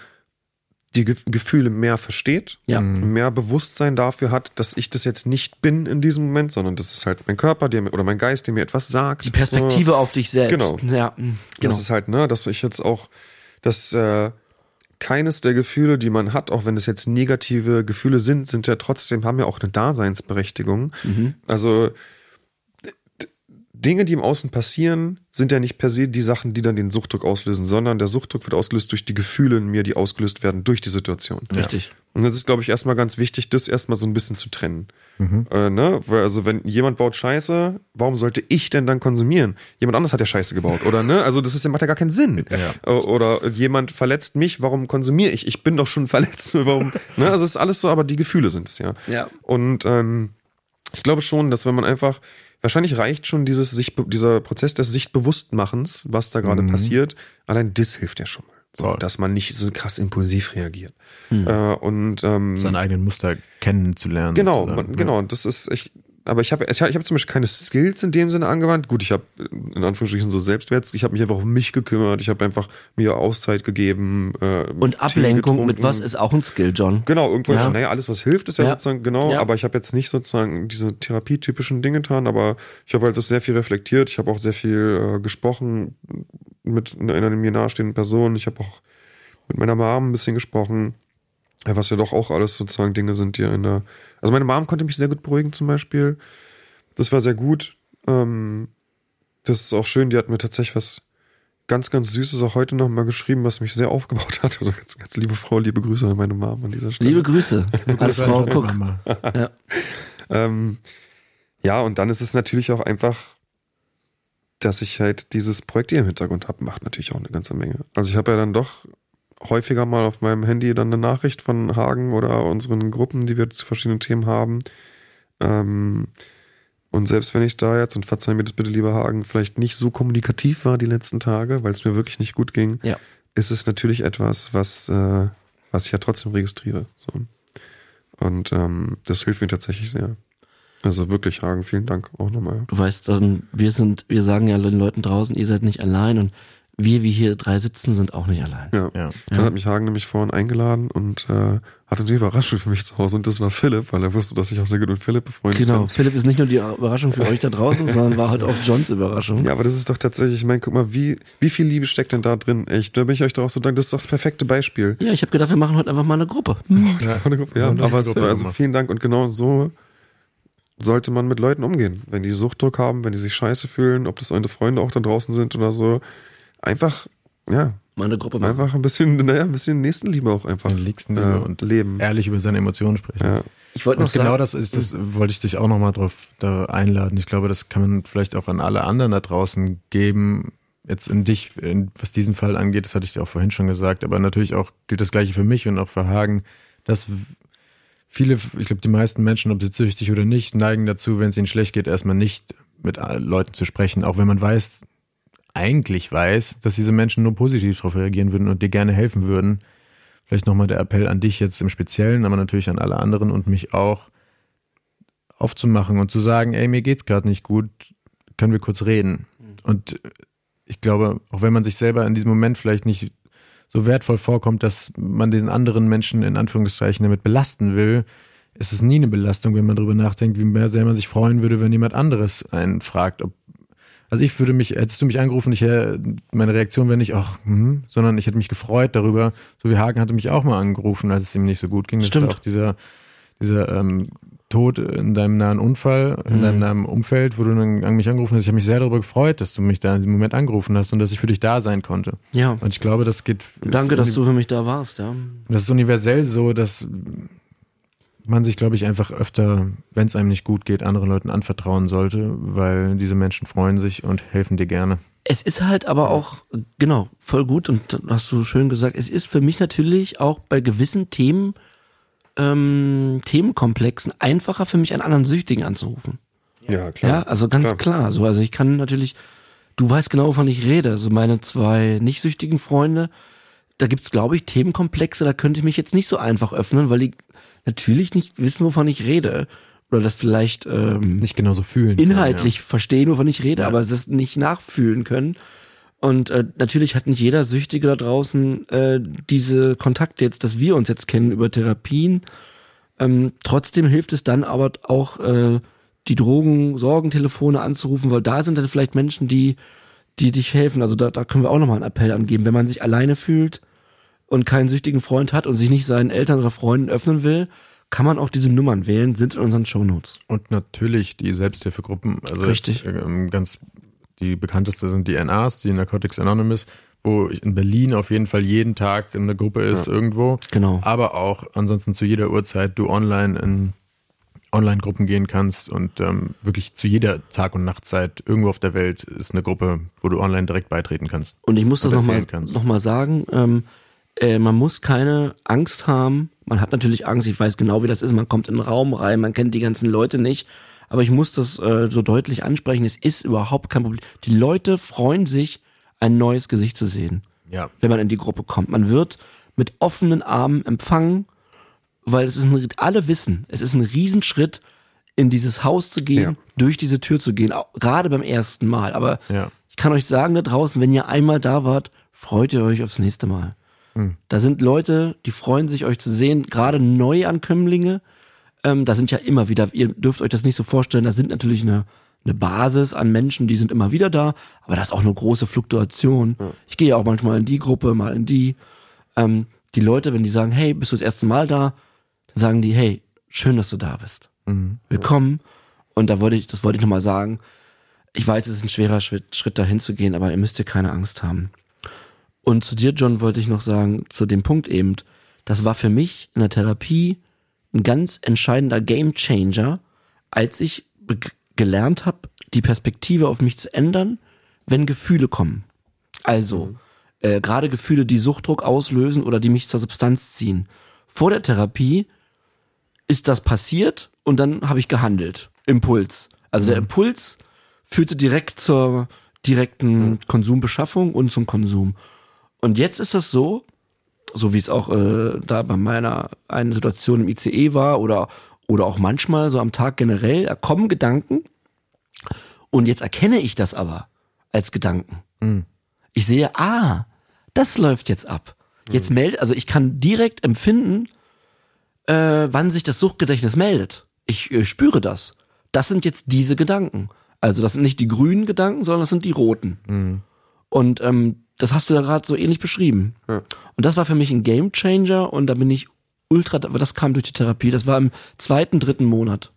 die Ge Gefühle mehr versteht, Ja. mehr Bewusstsein dafür hat, dass ich das jetzt nicht bin in diesem Moment, sondern das ist halt mein Körper der mir, oder mein Geist, der mir etwas sagt. Die Perspektive auf dich selbst. Genau. Ja, mh, genau. Das ist halt, ne, dass ich jetzt auch, dass äh, keines der Gefühle, die man hat, auch wenn es jetzt negative Gefühle sind, sind ja trotzdem, haben ja auch eine Daseinsberechtigung. Mhm. Also Dinge, die im Außen passieren, sind ja nicht per se die Sachen, die dann den Suchtdruck auslösen, sondern der Suchtdruck wird ausgelöst durch die Gefühle in mir, die ausgelöst werden durch die Situation. Richtig. Und das ist, glaube ich, erstmal ganz wichtig, das erstmal so ein bisschen zu trennen. Äh, ne? Weil also wenn jemand baut Scheiße, warum sollte ich denn dann konsumieren? Jemand anderes hat ja Scheiße gebaut, oder ne? Also das ist ja macht ja gar keinen Sinn. Äh, Oder jemand verletzt mich, warum konsumiere ich? Ich bin doch schon verletzt. Warum? ne? Also es ist alles so, aber die Gefühle sind es ja. Ja. Und ähm, ich glaube schon, dass wenn man einfach Wahrscheinlich reicht schon dieses sich, dieser Prozess des Sichtbewusstmachens, was da gerade passiert. Allein das hilft ja schon mal. So, dass man nicht so krass impulsiv reagiert. Äh, und ähm, Seine eigenen Muster kennenzulernen. Genau, man, genau. Das ist, ich, aber ich habe, ich habe zum Beispiel keine Skills in dem Sinne angewandt. Gut, ich habe in Anführungsstrichen so Selbstwert. Ich habe mich einfach um mich gekümmert. Ich habe einfach mir Auszeit gegeben. Äh, Und Ablenkung mit was ist auch ein Skill, John. Genau, irgendwo, Ja. naja, alles was hilft, ist ja, Ja. sozusagen, genau, Ja. aber ich habe jetzt nicht sozusagen diese therapietypischen Dinge getan, aber ich habe halt das sehr viel reflektiert, ich habe auch sehr viel äh, gesprochen mit einer, einer mir nahestehenden Person, ich habe auch mit meiner Mom ein bisschen gesprochen, ja, was ja doch auch alles sozusagen Dinge sind, die in der, also meine Mom konnte mich sehr gut beruhigen zum Beispiel, das war sehr gut, ähm, das ist auch schön, die hat mir tatsächlich was ganz, ganz Süßes auch heute noch mal geschrieben, was mich sehr aufgebaut hat. Also ganz, ganz liebe Frau, liebe Grüße an meine Mom an dieser Stelle. Liebe Grüße an Das war Frau. Mama. Ja. Ähm, ja, und dann ist es natürlich auch einfach, dass ich halt dieses Projekt hier im Hintergrund habe, macht natürlich auch eine ganze Menge. Also ich habe ja dann doch häufiger mal auf meinem Handy dann eine Nachricht von Hagen oder unseren Gruppen, die wir zu verschiedenen Themen haben. Ähm, und selbst wenn ich da jetzt, und verzeih mir das bitte, lieber Hagen, vielleicht nicht so kommunikativ war die letzten Tage, weil es mir wirklich nicht gut ging, Ja. ist es natürlich etwas, was, äh, was ich ja trotzdem registriere. So. Und ähm, das hilft mir tatsächlich sehr. Also wirklich, Hagen, vielen Dank auch nochmal. Du weißt, ähm, wir sind, wir sagen ja den Leuten draußen, ihr seid nicht allein und wir, wie hier drei sitzen, sind auch nicht allein. Ja. Ja. Dann hat mich Hagen nämlich vorhin eingeladen und äh, hatte eine Überraschung für mich zu Hause und das war Philipp, weil er wusste, dass ich auch sehr gut mit Philipp befreundet Genau, bin. Philipp ist nicht nur die Überraschung für euch da draußen, sondern war halt auch Johns Überraschung. Ja, aber das ist doch tatsächlich, ich meine, guck mal, wie, wie viel Liebe steckt denn da drin? Echt, da bin ich euch doch auch so dankbar. Das ist doch das perfekte Beispiel. Ja, ich habe gedacht, wir machen heute einfach mal eine Gruppe. Ja. Ja, Und das aber es Gruppe war, also vielen Dank und genau so sollte man mit Leuten umgehen. Wenn die Suchtdruck haben, wenn die sich scheiße fühlen, ob das eure Freunde auch da draußen sind oder so. Einfach, ja, Mal eine Gruppe machen. einfach ein bisschen, naja, ein bisschen Nächstenliebe auch einfach Nächstenliebe äh, und leben. Ehrlich über seine Emotionen sprechen. Ja. Ich wollte noch genau sagen, das ist, das wollte ich dich auch nochmal drauf da einladen. Ich glaube, das kann man vielleicht auch an alle anderen da draußen geben. Jetzt in dich, in, was diesen Fall angeht, das hatte ich dir auch vorhin schon gesagt, aber natürlich auch gilt das Gleiche für mich und auch für Hagen, dass viele, ich glaube, die meisten Menschen, ob sie süchtig oder nicht, neigen dazu, wenn es ihnen schlecht geht, erstmal nicht mit Leuten zu sprechen, auch wenn man weiß, eigentlich weiß, dass diese Menschen nur positiv darauf reagieren würden und dir gerne helfen würden. Vielleicht nochmal der Appell an dich jetzt im Speziellen, aber natürlich an alle anderen und mich auch, aufzumachen und zu sagen, ey, mir geht's gerade nicht gut, können wir kurz reden. Und ich glaube, auch wenn man sich selber in diesem Moment vielleicht nicht so wertvoll vorkommt, dass man den anderen Menschen in Anführungszeichen damit belasten will, ist es nie eine Belastung, wenn man darüber nachdenkt, wie sehr man sich freuen würde, wenn jemand anderes einen fragt, ob also ich würde mich, hättest du mich angerufen, ich, meine Reaktion wäre nicht, ach, hm, sondern ich hätte mich gefreut darüber. So wie Hagen hatte mich auch mal angerufen, als es ihm nicht so gut ging. Das Stimmt. auch dieser, dieser ähm, Tod in deinem nahen Unfall, in Mhm. deinem nahen Umfeld, wo du dann an mich angerufen hast. Ich habe mich sehr darüber gefreut, dass du mich da in diesem Moment angerufen hast und dass ich für dich da sein konnte. ja. Und ich glaube, das geht. Danke, dass du für mich da warst, ja. das ist universell so, dass man sich, glaube ich, einfach öfter, wenn es einem nicht gut geht, anderen Leuten anvertrauen sollte, weil diese Menschen freuen sich und helfen dir gerne. Es ist halt aber auch, genau, voll gut und hast du schön gesagt, es ist für mich natürlich auch bei gewissen Themen, ähm, Themenkomplexen einfacher für mich einen anderen Süchtigen anzurufen. Ja, klar. Ja, also ganz klar. Klar. So, also ich kann natürlich, du weißt genau, wovon ich rede. Also meine zwei nicht süchtigen Freunde, da gibt's glaube ich, Themenkomplexe, da könnte ich mich jetzt nicht so einfach öffnen, weil die natürlich nicht wissen, wovon ich rede. Oder das vielleicht ähm, Nicht genauso fühlen. inhaltlich verstehen, wovon ich rede, Ja. aber es nicht nachfühlen können. Und äh, natürlich hat nicht jeder Süchtige da draußen äh, diese Kontakte jetzt, dass wir uns jetzt kennen über Therapien. Ähm, trotzdem hilft es dann aber auch, äh, die Drogen-Sorgentelefone anzurufen, weil da sind dann vielleicht Menschen, die, die dich helfen. Also da, da können wir auch nochmal einen Appell angeben. Wenn man sich alleine fühlt und keinen süchtigen Freund hat und sich nicht seinen Eltern oder Freunden öffnen will, kann man auch diese Nummern wählen, sind in unseren Shownotes. Und natürlich die Selbsthilfegruppen, also Richtig. Jetzt, ähm, ganz die bekannteste sind die NAs, die Narcotics Anonymous, wo in Berlin auf jeden Fall jeden Tag eine Gruppe ist irgendwo. Genau. Aber auch ansonsten zu jeder Uhrzeit du online in Online-Gruppen gehen kannst und ähm, wirklich zu jeder Tag- und Nachtzeit irgendwo auf der Welt ist eine Gruppe, wo du online direkt beitreten kannst. Und ich muss das nochmal noch mal sagen, ähm, äh, man muss keine Angst haben. Man hat natürlich Angst, ich weiß genau, wie das ist. Man kommt in den Raum rein, man kennt die ganzen Leute nicht. Aber ich muss das äh, so deutlich ansprechen, es ist überhaupt kein Problem. Die Leute freuen sich, ein neues Gesicht zu sehen, Ja. wenn man in die Gruppe kommt. Man wird mit offenen Armen empfangen, weil es ist ein, alle wissen, es ist ein Riesenschritt, in dieses Haus zu gehen, Ja. durch diese Tür zu gehen, auch, gerade beim ersten Mal. Aber Ja. ich kann euch sagen da draußen, wenn ihr einmal da wart, freut ihr euch aufs nächste Mal. Da sind Leute, die freuen sich, euch zu sehen, gerade Neuankömmlinge. Ähm, da sind ja immer wieder, ihr dürft euch das nicht so vorstellen, da sind natürlich eine, eine Basis an Menschen, die sind immer wieder da, aber da ist auch eine große Fluktuation. Ich gehe ja auch manchmal in die Gruppe, mal in die. Ähm, die Leute, wenn die sagen, hey, bist du das erste Mal da, sagen die, hey, schön, dass du da bist. Willkommen. Und da wollte ich, das wollte ich nochmal sagen. Ich weiß, es ist ein schwerer Schritt, Schritt dahin zu gehen, aber ihr müsst ihr keine Angst haben. Und zu dir, John, wollte ich noch sagen, zu dem Punkt eben, das war für mich in der Therapie ein ganz entscheidender Gamechanger, als ich gelernt habe, die Perspektive auf mich zu ändern, wenn Gefühle kommen. Also, äh, gerade Gefühle, die Suchtdruck auslösen oder die mich zur Substanz ziehen. Vor der Therapie ist das passiert und dann habe ich gehandelt. Impuls. Also der Impuls führte direkt zur direkten Konsumbeschaffung und zum Konsum. Und jetzt ist es so, so wie es auch äh, da bei meiner einen Situation im ICE war oder oder auch manchmal so am Tag generell, da kommen Gedanken und jetzt erkenne ich das aber als Gedanken. Ich sehe, ah, das läuft jetzt ab. Jetzt meldet, also ich kann direkt empfinden, äh, wann sich das Suchtgedächtnis meldet. Ich äh, spüre das. Das sind jetzt diese Gedanken. Also das sind nicht die grünen Gedanken, sondern das sind die roten. Und ähm, das hast du da gerade so ähnlich beschrieben. Ja. Und das war für mich ein Game Changer und da bin ich ultra, aber das kam durch die Therapie. Das war im zweiten, dritten Monat.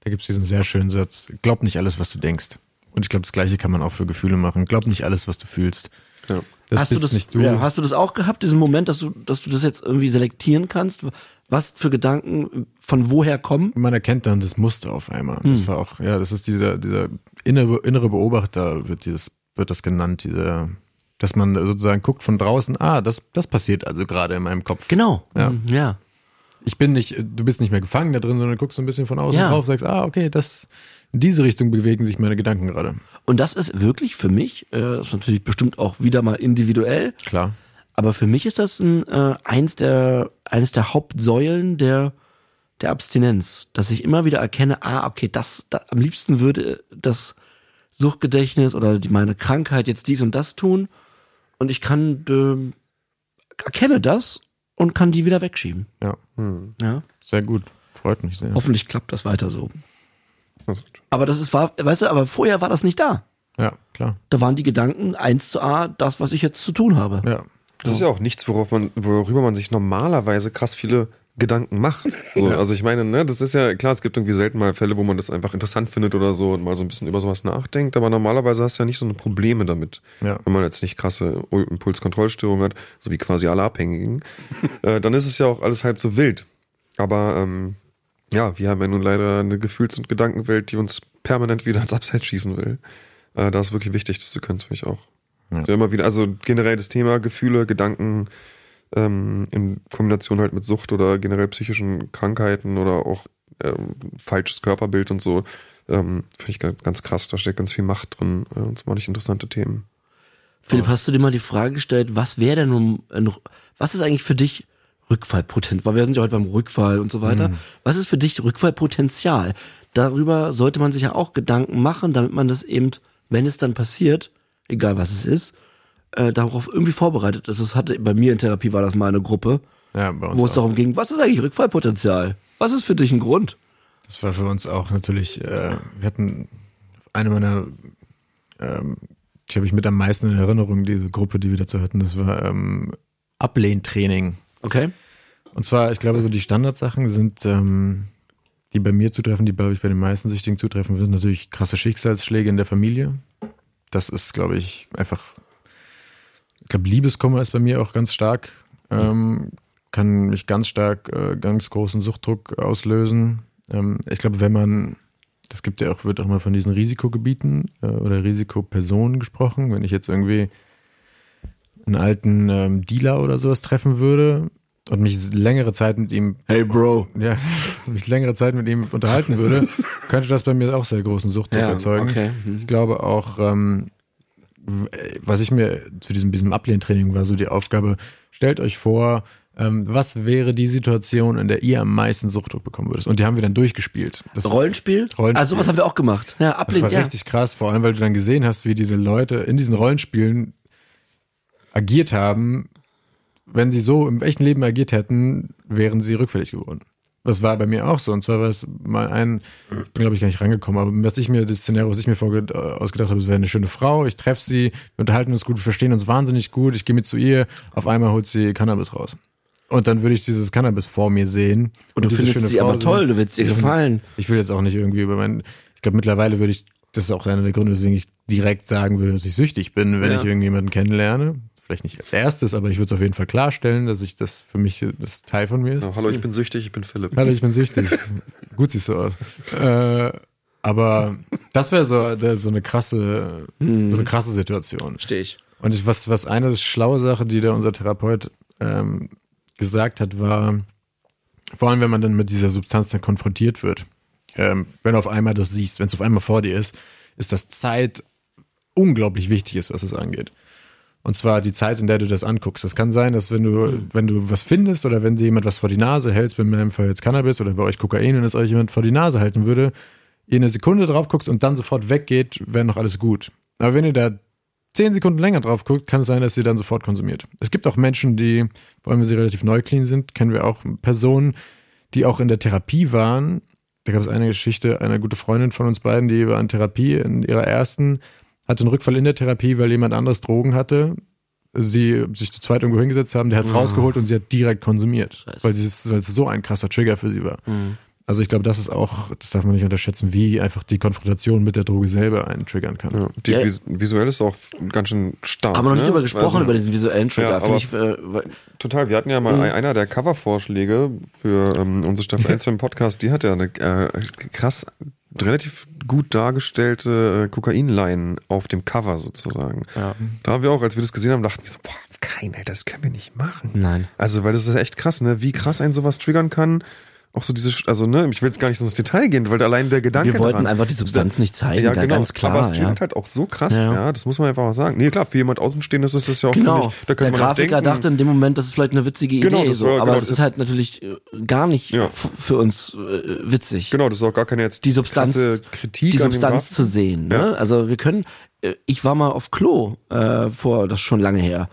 Da gibt's diesen sehr schönen Satz, glaub nicht alles, was du denkst. Und ich glaube, das Gleiche kann man auch für Gefühle machen. Glaub nicht alles, was du fühlst. Ja. Das hast du das, nicht du. Ja, hast du das auch gehabt, diesen Moment, dass du, dass du das jetzt irgendwie selektieren kannst, was für Gedanken von woher kommen? man erkennt dann das Muster auf einmal. Das Hm. war auch, ja, das ist dieser, dieser innere, innere Beobachter, wird dieses, wird das genannt, dieser, dass man sozusagen guckt von draußen, ah, das, das passiert also gerade in meinem Kopf. Genau. Ja. Mhm, ja. Ich bin nicht, du bist nicht mehr gefangen da drin, sondern guckst so ein bisschen von außen Ja. drauf, sagst, ah, okay, das, in diese Richtung bewegen sich meine Gedanken gerade. Und das ist wirklich für mich, äh, ist natürlich bestimmt auch wieder mal individuell, Klar. aber für mich ist das ein, äh, eins der, eines der Hauptsäulen der, der Abstinenz, dass ich immer wieder erkenne, ah, okay, das, da, am liebsten würde das Suchtgedächtnis oder die, meine Krankheit jetzt dies und das tun und ich kann, äh, erkenne das und kann die wieder wegschieben. Ja, Ja. sehr gut. Freut mich sehr. Hoffentlich klappt das weiter so. Also, Aber das ist, war, weißt du, aber vorher war das nicht da. Ja, klar. Da waren die Gedanken eins zu A, das, was ich jetzt zu tun habe. Ja. Das ist ja auch nichts, worauf man, worüber man sich normalerweise krass viele Gedanken macht. So, Also ich meine, ne, das ist ja klar, es gibt irgendwie selten mal Fälle, wo man das einfach interessant findet oder so und mal so ein bisschen über sowas nachdenkt, aber normalerweise hast du ja nicht so eine Probleme damit. Ja. Wenn man jetzt nicht krasse Impulskontrollstörungen hat, so wie quasi alle Abhängigen, äh, dann ist es ja auch alles halb so wild. Aber ähm, ja, wir haben ja nun leider eine Gefühls- und Gedankenwelt, die uns permanent wieder ins Abseits schießen will. Äh, da ist wirklich wichtig, das zu können, finde ich auch. Ja. Ja. Immer wieder, also generell das Thema Gefühle, Gedanken ähm, in Kombination halt mit Sucht oder generell psychischen Krankheiten oder auch ähm, falsches Körperbild und so, ähm, finde ich ganz, ganz krass. Da steckt ganz viel Macht drin äh, und zwar nicht interessante Themen. Philipp, hast du dir mal die Frage gestellt, was wäre denn nun, ein, was ist eigentlich für dich Rückfallpotenzial? Weil wir sind ja heute beim Rückfall und so weiter. Was ist für dich Rückfallpotenzial? Darüber sollte man sich ja auch Gedanken machen, damit man das eben, wenn es dann passiert, egal was es ist, äh, darauf irgendwie vorbereitet ist. Das hatte bei mir in Therapie war das mal eine Gruppe, Ja, wo es darum ging, was ist eigentlich Rückfallpotenzial? Was ist für dich ein Grund? Das war für uns auch natürlich, äh, wir hatten eine meiner, ähm, die habe ich mit am meisten in Erinnerung, diese Gruppe, die wir dazu hatten, das war ähm, Ablehntraining. Okay. Und zwar, ich glaube, so die Standardsachen sind, ähm, die bei mir zutreffen, die, glaube ich, bei den meisten Süchtigen zutreffen, sind natürlich krasse Schicksalsschläge in der Familie. Das ist, glaube ich, einfach, ich glaube, Liebeskummer ist bei mir auch ganz stark, ähm, kann mich ganz stark, äh, ganz großen Suchtdruck auslösen. Ähm, ich glaube, wenn man, das gibt ja auch, wird auch mal von diesen Risikogebieten äh, oder Risikopersonen gesprochen, wenn ich jetzt irgendwie einen alten ähm, Dealer oder sowas treffen würde und mich längere Zeit mit ihm Hey Bro. ja, mich längere Zeit mit ihm unterhalten würde, könnte das bei mir auch sehr großen Suchtdruck Ja, erzeugen. okay. Hm. Ich glaube auch, ähm, was ich mir zu diesem, diesem Ablehntraining war so die Aufgabe, stellt euch vor, ähm, was wäre die Situation, in der ihr am meisten Suchtdruck bekommen würdet? Und die haben wir dann durchgespielt. Das, Rollenspiel? Rollenspiel. Also sowas haben wir auch gemacht. Ja, das ablehnen, war ja. richtig krass, vor allem weil du dann gesehen hast, wie diese Leute in diesen Rollenspielen agiert haben. Wenn sie so im echten Leben agiert hätten, wären sie rückfällig geworden. Das war bei mir auch so. Und zwar war es mal ein, ich bin glaube ich gar nicht rangekommen, aber was ich mir, das Szenario, was ich mir ausgedacht habe, es wäre eine schöne Frau, ich treffe sie, wir unterhalten uns gut, wir verstehen uns wahnsinnig gut, ich gehe mit zu ihr, auf einmal holt sie Cannabis raus. Und dann würde ich dieses Cannabis vor mir sehen. Und du diese findest schöne sie Frau aber sehen. toll, du willst ihr gefallen. Ich will jetzt auch nicht irgendwie über mein, ich glaube mittlerweile würde ich, das ist auch einer der Gründe, weswegen ich direkt sagen würde, dass ich süchtig bin, wenn Ja. ich irgendjemanden kennenlerne. Vielleicht nicht als erstes, aber ich würde es auf jeden Fall klarstellen, dass ich das für mich, das Teil von mir ist. Ja, hallo, ich bin süchtig, ich bin Philipp. Hallo, ich bin süchtig. Gut siehst du aus. Äh, aber das wäre so, so eine krasse, so eine krasse Situation. Stehe ich. Und ich, was, was eine schlaue Sache, die da unser Therapeut ähm, gesagt hat, war, vor allem wenn man dann mit dieser Substanz dann konfrontiert wird, ähm, wenn du auf einmal das siehst, wenn es auf einmal vor dir ist, ist das Zeit unglaublich wichtig ist, was es angeht. Und zwar die Zeit, in der du das anguckst. Das kann sein, dass wenn du, wenn du was findest oder wenn dir jemand was vor die Nase hältst, in meinem Fall jetzt Cannabis oder bei euch Kokain und es euch jemand vor die Nase halten würde, ihr eine Sekunde drauf guckst und dann sofort weggeht, wäre noch alles gut. Aber wenn ihr da zehn Sekunden länger drauf guckt, kann es sein, dass ihr dann sofort konsumiert. Es gibt auch Menschen, die, vor allem wenn sie relativ neu clean sind, kennen wir auch Personen, die auch in der Therapie waren. Da gab es eine Geschichte, eine gute Freundin von uns beiden, die war in Therapie in ihrer ersten, hatte einen Rückfall in der Therapie, weil jemand anderes Drogen hatte. Sie sich zu zweit irgendwo hingesetzt haben, der hat's rausgeholt und sie hat direkt konsumiert, Scheiße. weil, sie es, weil es so ein krasser Trigger für sie war. Mhm. Also ich glaube, das ist auch, das darf man nicht unterschätzen, wie einfach die Konfrontation mit der Droge selber einen triggern kann. Ja, die Ja. vis visuell ist auch ganz schön stark. Haben wir noch nicht ne? drüber gesprochen, Also, über diesen visuellen Trigger. Ja, ich, äh, Total, wir hatten ja mal ein- einer der Covervorschläge für ähm, unsere Staffel 1 beim Podcast, die hat ja eine äh, krass, relativ gut dargestellte äh, Kokainlein auf dem Cover sozusagen. Ja. Da haben wir auch, als wir das gesehen haben, dachten wir so, boah, kein, Alter, das können wir nicht machen. Nein. Also, weil das ist echt krass, ne? Wie krass ein sowas triggern kann. Auch so diese, also, ne, ich will jetzt gar nicht so ins Detail gehen, weil allein der Gedanke wir wollten daran, einfach die Substanz nicht zeigen, ja, genau. ganz klar. Aber es ja. triggert halt auch so krass, Ja, ja, ja. das muss man einfach auch sagen. Nee, klar, für jemand Außenstehendes ist das ja auch, Genau, ich, da der könnte man auch Grafiker denken, dachte in dem Moment, das ist vielleicht eine witzige Idee, Genau, so, aber genau, das das ist halt natürlich äh, gar nicht Ja. für uns äh, witzig. Genau, das ist auch gar keine jetzt die Substanz, Kritik die Substanz zu sehen. Ne? Ja. Also wir können, äh, ich war mal auf Klo äh, vor, das ist schon lange her.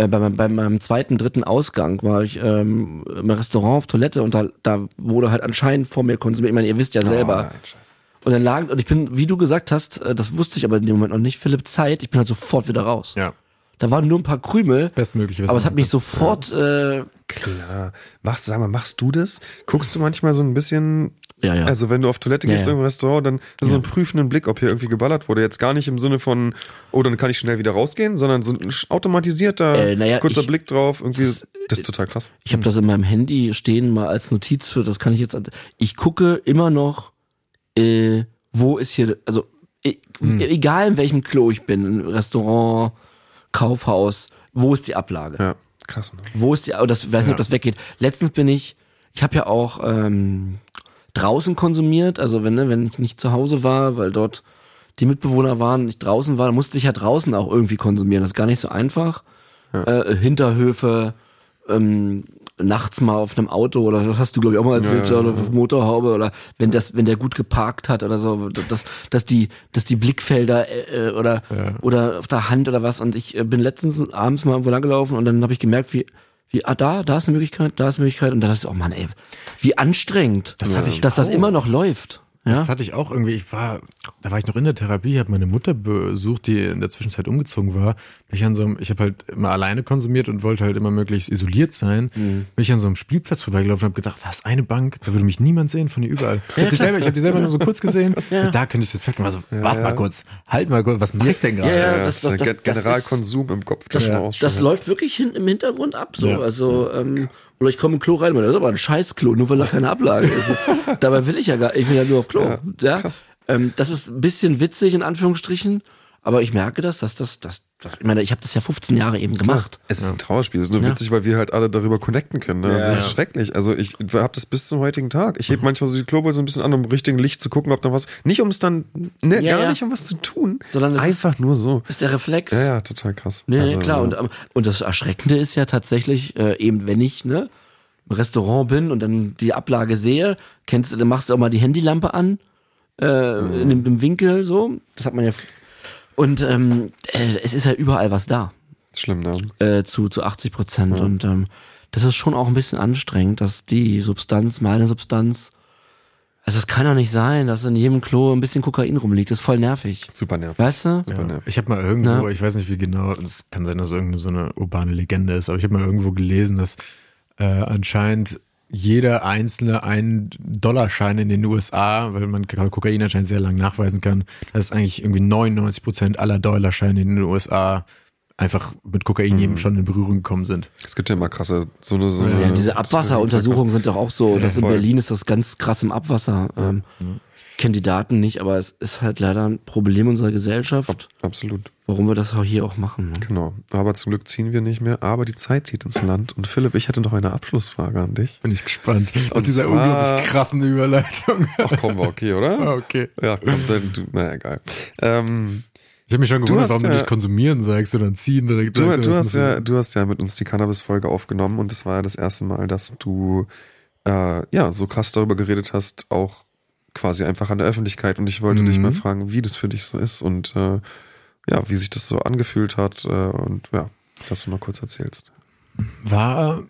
Äh, bei, meinem- bei meinem zweiten, dritten Ausgang war ich ähm, im Restaurant auf Toilette und da, da wurde halt anscheinend vor mir konsumiert. Ich meine, ihr wisst ja selber. Oh, nein, scheiße. und dann lag, und ich bin, wie du gesagt hast, äh, das wusste ich aber in dem Moment noch nicht, Philipp Zeit, ich bin halt sofort wieder raus. Ja. Da waren nur ein paar Krümel, Bestmögliche. aber es hat mich machen sofort, äh, Klar. Machst, sag mal, machst du das? Guckst du manchmal so ein bisschen, ja, ja. also wenn du auf Toilette Ja, gehst ja. im Restaurant, dann du so einen prüfenden Blick, ob hier irgendwie geballert wurde. Jetzt gar nicht im Sinne von, oh, dann kann ich schnell wieder rausgehen, sondern so ein automatisierter, Äh, naja, kurzer ich- Blick drauf. Irgendwie, das, ist total krass. Ich habe das in meinem Handy stehen mal als Notiz für, das kann ich jetzt. Ich gucke immer noch, äh, wo ist hier, also e- egal in welchem Klo ich bin, Restaurant, Kaufhaus, wo ist die Ablage? Ja, krass. Ne? Wo ist die? Oh, das ich weiß nicht, ob das weggeht. Letztens bin ich, ich habe ja auch ähm, draußen konsumiert, also wenn ne, wenn ich nicht zu Hause war, weil dort die Mitbewohner waren, ich draußen war, musste ich ja draußen auch irgendwie konsumieren. Das ist gar nicht so einfach. Äh, Hinterhöfe, ähm, nachts mal auf einem Auto oder das hast du glaube ich auch mal erzählt Ja, ja, oder auf Motorhaube oder wenn das wenn der gut geparkt hat oder so dass dass die dass die Blickfelder äh, äh, oder oder auf der Hand oder was. Und ich äh, bin letztens abends mal irgendwo lang gelaufen und dann habe ich gemerkt wie wie ah da da ist eine Möglichkeit da ist eine Möglichkeit und da ist oh Mann ey wie anstrengend Das hatte ich dass das auch. immer noch läuft ja Das hatte ich auch irgendwie. Ich war, da war ich noch in der Therapie, habe meine Mutter besucht, die in der Zwischenzeit umgezogen war. Bin ich an so einem, ich habe halt immer alleine konsumiert und wollte halt immer möglichst isoliert sein. Mhm. Bin ich an so einem Spielplatz vorbeigelaufen und habe gedacht, da ist eine Bank, da würde mich niemand sehen von hier überall. Ich habe die selber, ich habe die selber nur so kurz gesehen. Da könnte ich das perfekt machen. Also, warte mal kurz, halt mal kurz, was mache ich denn gerade? Ja, ja, Ja, das- das, ist das- Generalkonsum im Kopf. das, mal das läuft wirklich hin, im Hintergrund ab so. Ja. Also, ähm, oder ich komme im Klo rein, und das ist aber ein Scheißklo, nur weil da keine Ablage ist. Dabei will ich ja gar, ich will ja nur auf Klo. Ja, krass. Ähm, das ist ein bisschen witzig in Anführungsstrichen, aber ich merke das, dass das, das, das ich meine, ich habe das ja 15 Jahre eben gemacht. Es ist ein Trauerspiel. Es ist nur witzig, weil wir halt alle darüber connecten können. Ne? Ja. Das ist schrecklich. Also ich habe das bis zum heutigen Tag. Ich heb manchmal so die Klobel so ein bisschen an, um richtigen Licht zu gucken, ob da was. Nicht um es dann, ne, Ja, gar ja. nicht um was zu tun. Sondern es ist- einfach nur so. Das ist der Reflex. Ja, ja, total krass. Nee, Also, klar. Und, und das Erschreckende ist ja tatsächlich, äh, eben wenn ich ne, im Restaurant bin und dann die Ablage sehe, kennst du, dann machst du auch mal die Handylampe an, äh, in dem, dem Winkel so. Das hat man ja. Und ähm, äh, es ist ja überall was da, schlimm, ne? äh, zu, zu 80 Prozent. Und ähm, das ist schon auch ein bisschen anstrengend, dass die Substanz, meine Substanz, also es kann doch nicht sein, dass in jedem Klo ein bisschen Kokain rumliegt. Das ist voll nervig. Super nervig. Weißt du? Super nervig. Ich habe mal irgendwo, Ja. ich weiß nicht wie genau, es kann sein, dass es irgendeine so eine urbane Legende ist, aber ich habe mal irgendwo gelesen, dass äh, anscheinend jeder einzelne ein Dollarschein in den USA, weil man Kokain anscheinend sehr lang nachweisen kann, dass eigentlich irgendwie 99 Prozent aller Dollarscheine in den USA einfach mit Kokain eben schon in Berührung gekommen sind. Es gibt ja immer krasse, so eine, so eine Ja, diese Abwasseruntersuchungen sind doch auch so. das in. Berlin ist das ganz krass im Abwasser. Ähm, Ich kenne die Daten nicht, aber es ist halt leider ein Problem unserer Gesellschaft, Absolut, warum wir das auch hier auch machen. Ne? genau. Aber zum Glück ziehen wir nicht mehr, aber die Zeit zieht ins Land. Und Philipp, ich hätte noch eine Abschlussfrage an dich. Bin ich gespannt. Aus dieser zwar- unglaublich krassen Überleitung. Ach komm, war okay, oder? Okay. Ja, komm, dann, du, naja, egal. Ähm, Ich habe mich schon gewundert, warum du ja- nicht konsumieren sagst, sondern ziehen direkt Du, sagst. du, hast ja, du hast ja mit uns die Cannabis-Folge aufgenommen und es war ja das erste Mal, dass du äh, ja so krass darüber geredet hast, auch quasi einfach an der Öffentlichkeit. Und ich wollte dich Mhm. mal fragen, wie das für dich so ist und äh, ja, wie sich das so angefühlt hat äh, und ja, dass du mal kurz erzählst. war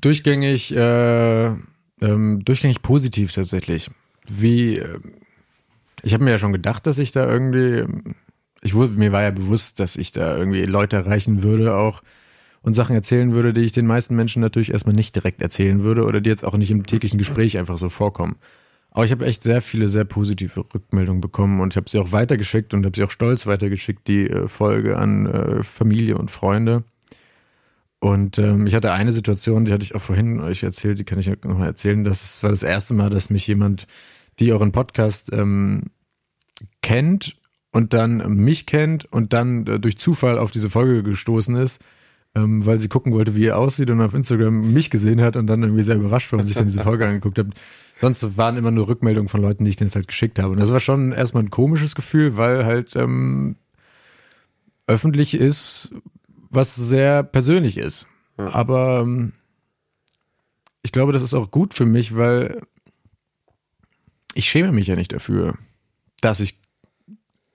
durchgängig, äh, ähm, durchgängig positiv tatsächlich. Wie, äh, ich habe mir ja schon gedacht, dass ich da irgendwie, ich wurde, mir war ja bewusst, dass ich da irgendwie Leute erreichen würde auch und Sachen erzählen würde, die ich den meisten Menschen natürlich erstmal nicht direkt erzählen würde oder die jetzt auch nicht im täglichen Gespräch einfach so vorkommen. Aber ich habe echt sehr viele, sehr positive Rückmeldungen bekommen und ich habe sie auch weitergeschickt und habe sie auch stolz weitergeschickt, die äh, Folge an äh, Familie und Freunde. Und ähm, ich hatte eine Situation, die hatte ich auch vorhin euch erzählt, die kann ich nochmal erzählen. Das war das erste Mal, dass mich jemand, die euren Podcast ähm, kennt und dann mich kennt und dann äh, durch Zufall auf diese Folge gestoßen ist, ähm, weil sie gucken wollte, wie er aussieht und auf Instagram mich gesehen hat und dann irgendwie sehr überrascht war und sich dann diese Folge angeguckt hat. Sonst waren immer nur Rückmeldungen von Leuten, die ich denen jetzt halt geschickt habe. Und das war schon erstmal ein komisches Gefühl, weil halt ähm, öffentlich ist, was sehr persönlich ist. Ja. Aber ähm, ich glaube, das ist auch gut für mich, weil ich schäme mich ja nicht dafür, dass ich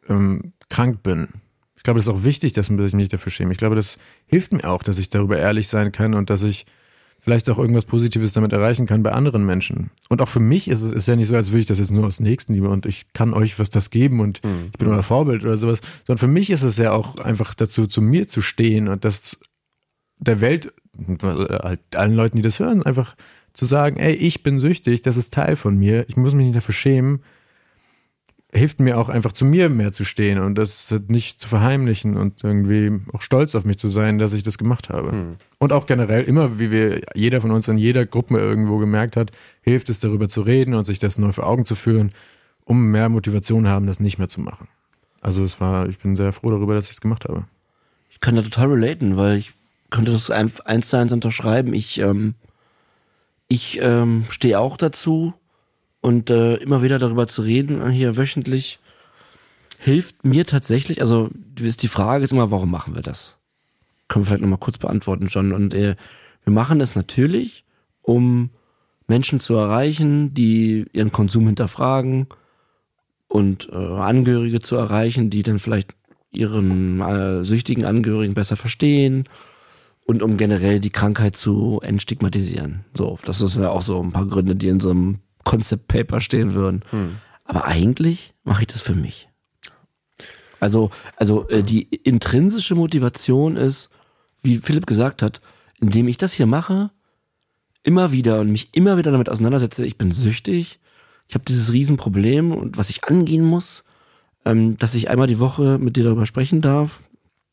ähm, krank bin. Ich glaube, das ist auch wichtig, dass ich mich dafür schäme. Ich glaube, das hilft mir auch, dass ich darüber ehrlich sein kann und dass ich vielleicht auch irgendwas Positives damit erreichen kann bei anderen Menschen. Und auch für mich ist es ist ja nicht so, als würde ich das jetzt nur aus Nächstenliebe und ich kann euch was das geben und mhm. ich bin euer Vorbild oder sowas, sondern für mich ist es ja auch einfach dazu, zu mir zu stehen und das der Welt, halt allen Leuten, die das hören, einfach zu sagen, ey, ich bin süchtig, das ist Teil von mir, ich muss mich nicht dafür schämen, hilft mir auch einfach zu mir mehr zu stehen und das nicht zu verheimlichen und irgendwie auch stolz auf mich zu sein, dass ich das gemacht habe. Hm. Und auch generell immer, wie wir jeder von uns in jeder Gruppe irgendwo gemerkt hat, hilft es darüber zu reden und sich das neu vor Augen zu führen, um mehr Motivation haben, das nicht mehr zu machen. Also es war, ich bin sehr froh darüber, dass ich es gemacht habe. Ich kann da total relaten, weil ich könnte das eins zu eins unterschreiben. Ich, ähm, ich ähm, stehe auch dazu, und äh, immer wieder darüber zu reden, äh, hier wöchentlich, hilft mir tatsächlich, also die Frage ist immer, warum machen wir das? Können wir vielleicht nochmal kurz beantworten, John. Und äh, wir machen es natürlich, um Menschen zu erreichen, die ihren Konsum hinterfragen und äh, Angehörige zu erreichen, die dann vielleicht ihren äh, süchtigen Angehörigen besser verstehen und um generell die Krankheit zu entstigmatisieren. So, das ist ja auch so ein paar Gründe, die in so einem Concept Paper stehen würden. Hm. Aber eigentlich mache ich das für mich. Also, also äh, die intrinsische Motivation ist, wie Philipp gesagt hat, indem ich das hier mache, immer wieder und mich immer wieder damit auseinandersetze, ich bin süchtig, ich habe dieses Riesenproblem und was ich angehen muss, ähm, dass ich einmal die Woche mit dir darüber sprechen darf.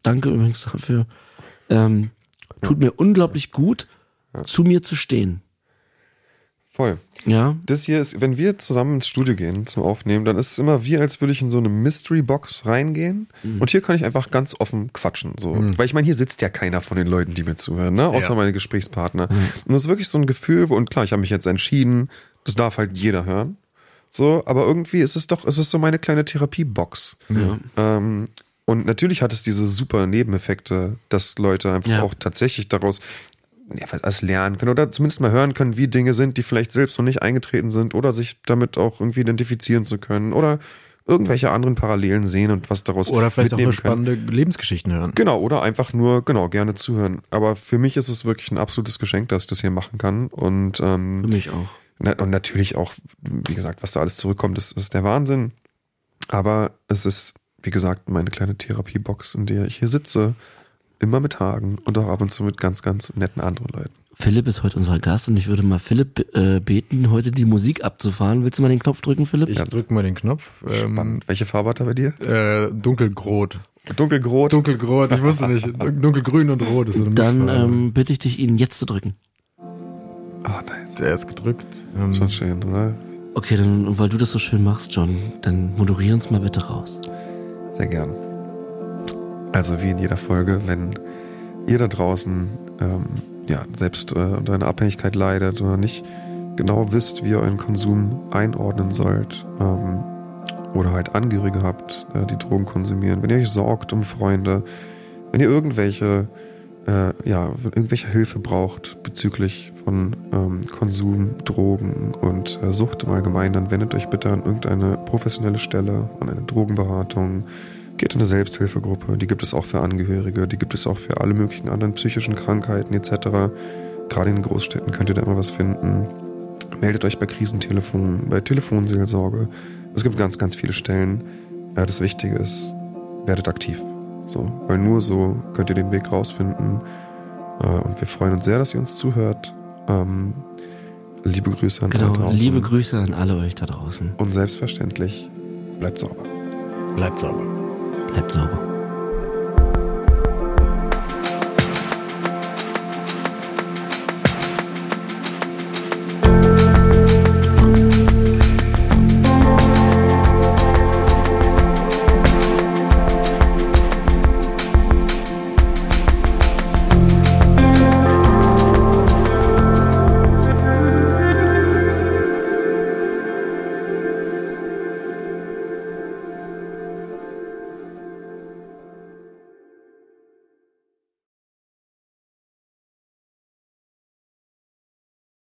Danke übrigens dafür. Ähm, tut mir unglaublich gut, ja. zu mir zu stehen. Voll. Ja. Das hier ist, wenn wir zusammen ins Studio gehen zum Aufnehmen, dann ist es immer wie, als würde ich in so eine Mystery Box reingehen. Mhm. Und hier kann ich einfach ganz offen quatschen. So. Mhm. Weil ich meine, hier sitzt ja keiner von den Leuten, die mir zuhören, ne? Außer ja. meine Gesprächspartner. Mhm. Und das ist wirklich so ein Gefühl, und klar, ich habe mich jetzt entschieden, das darf halt jeder hören. So, aber irgendwie ist es doch, ist es so meine kleine Therapiebox. Ja. Ähm, und natürlich hat es diese super Nebeneffekte, dass Leute einfach ja. auch tatsächlich daraus ja, was alles lernen können oder zumindest mal hören können, wie Dinge sind, die vielleicht selbst noch nicht eingetreten sind oder sich damit auch irgendwie identifizieren zu können oder irgendwelche anderen Parallelen sehen und was daraus oder vielleicht auch nur spannende können. Lebensgeschichten hören. Genau, oder einfach nur genau gerne zuhören. Aber für mich ist es wirklich ein absolutes Geschenk, dass ich das hier machen kann und ähm, für mich auch. Und natürlich auch, wie gesagt, was da alles zurückkommt, ist, ist der Wahnsinn. Aber es ist, wie gesagt, meine kleine Therapiebox, in der ich hier sitze Immer mit Hagen und auch ab und zu mit ganz, ganz netten anderen Leuten. Philipp ist heute unser Gast und ich würde mal Philipp äh, beten, heute die Musik abzufahren. Willst du mal den Knopf drücken, Philipp? Ich drücke mal den Knopf. Ähm, Spannend. Welche Farbe hat er bei dir? Äh, dunkelgrot. Dunkelgrot? Dunkelgrot, ich wusste nicht. Dunkelgrün und rot ist so eine Dann ähm, bitte ich dich, ihn jetzt zu drücken. Ah, oh, nice. Der ist gedrückt. Ähm, Schon schön, oder? Okay, dann, weil du das so schön machst, John, dann moderier uns mal bitte raus. Sehr gern. Also wie in jeder Folge, wenn ihr da draußen ähm, ja, selbst äh, unter einer Abhängigkeit leidet oder nicht genau wisst, wie ihr euren Konsum einordnen sollt ähm, oder halt Angehörige habt, äh, die Drogen konsumieren, wenn ihr euch sorgt um Freunde, wenn ihr irgendwelche äh, ja, irgendwelche Hilfe braucht bezüglich von ähm, Konsum, Drogen und äh, Sucht im Allgemeinen, dann wendet euch bitte an irgendeine professionelle Stelle, an eine Drogenberatung, Geht in eine Selbsthilfegruppe, die gibt es auch für Angehörige, die gibt es auch für alle möglichen anderen psychischen Krankheiten etc. Gerade in den Großstädten könnt ihr da immer was finden. Meldet euch bei Krisentelefon, bei Telefonseelsorge. Es gibt ganz, ganz viele Stellen. Ja, das Wichtige ist, werdet aktiv. So, weil nur so könnt ihr den Weg rausfinden Äh, und wir freuen uns sehr, dass ihr uns zuhört. Ähm, liebe Grüße an Genau, alle draußen. liebe Grüße an alle euch da draußen. Und selbstverständlich bleibt sauber. Bleibt sauber. Bleibt sauber.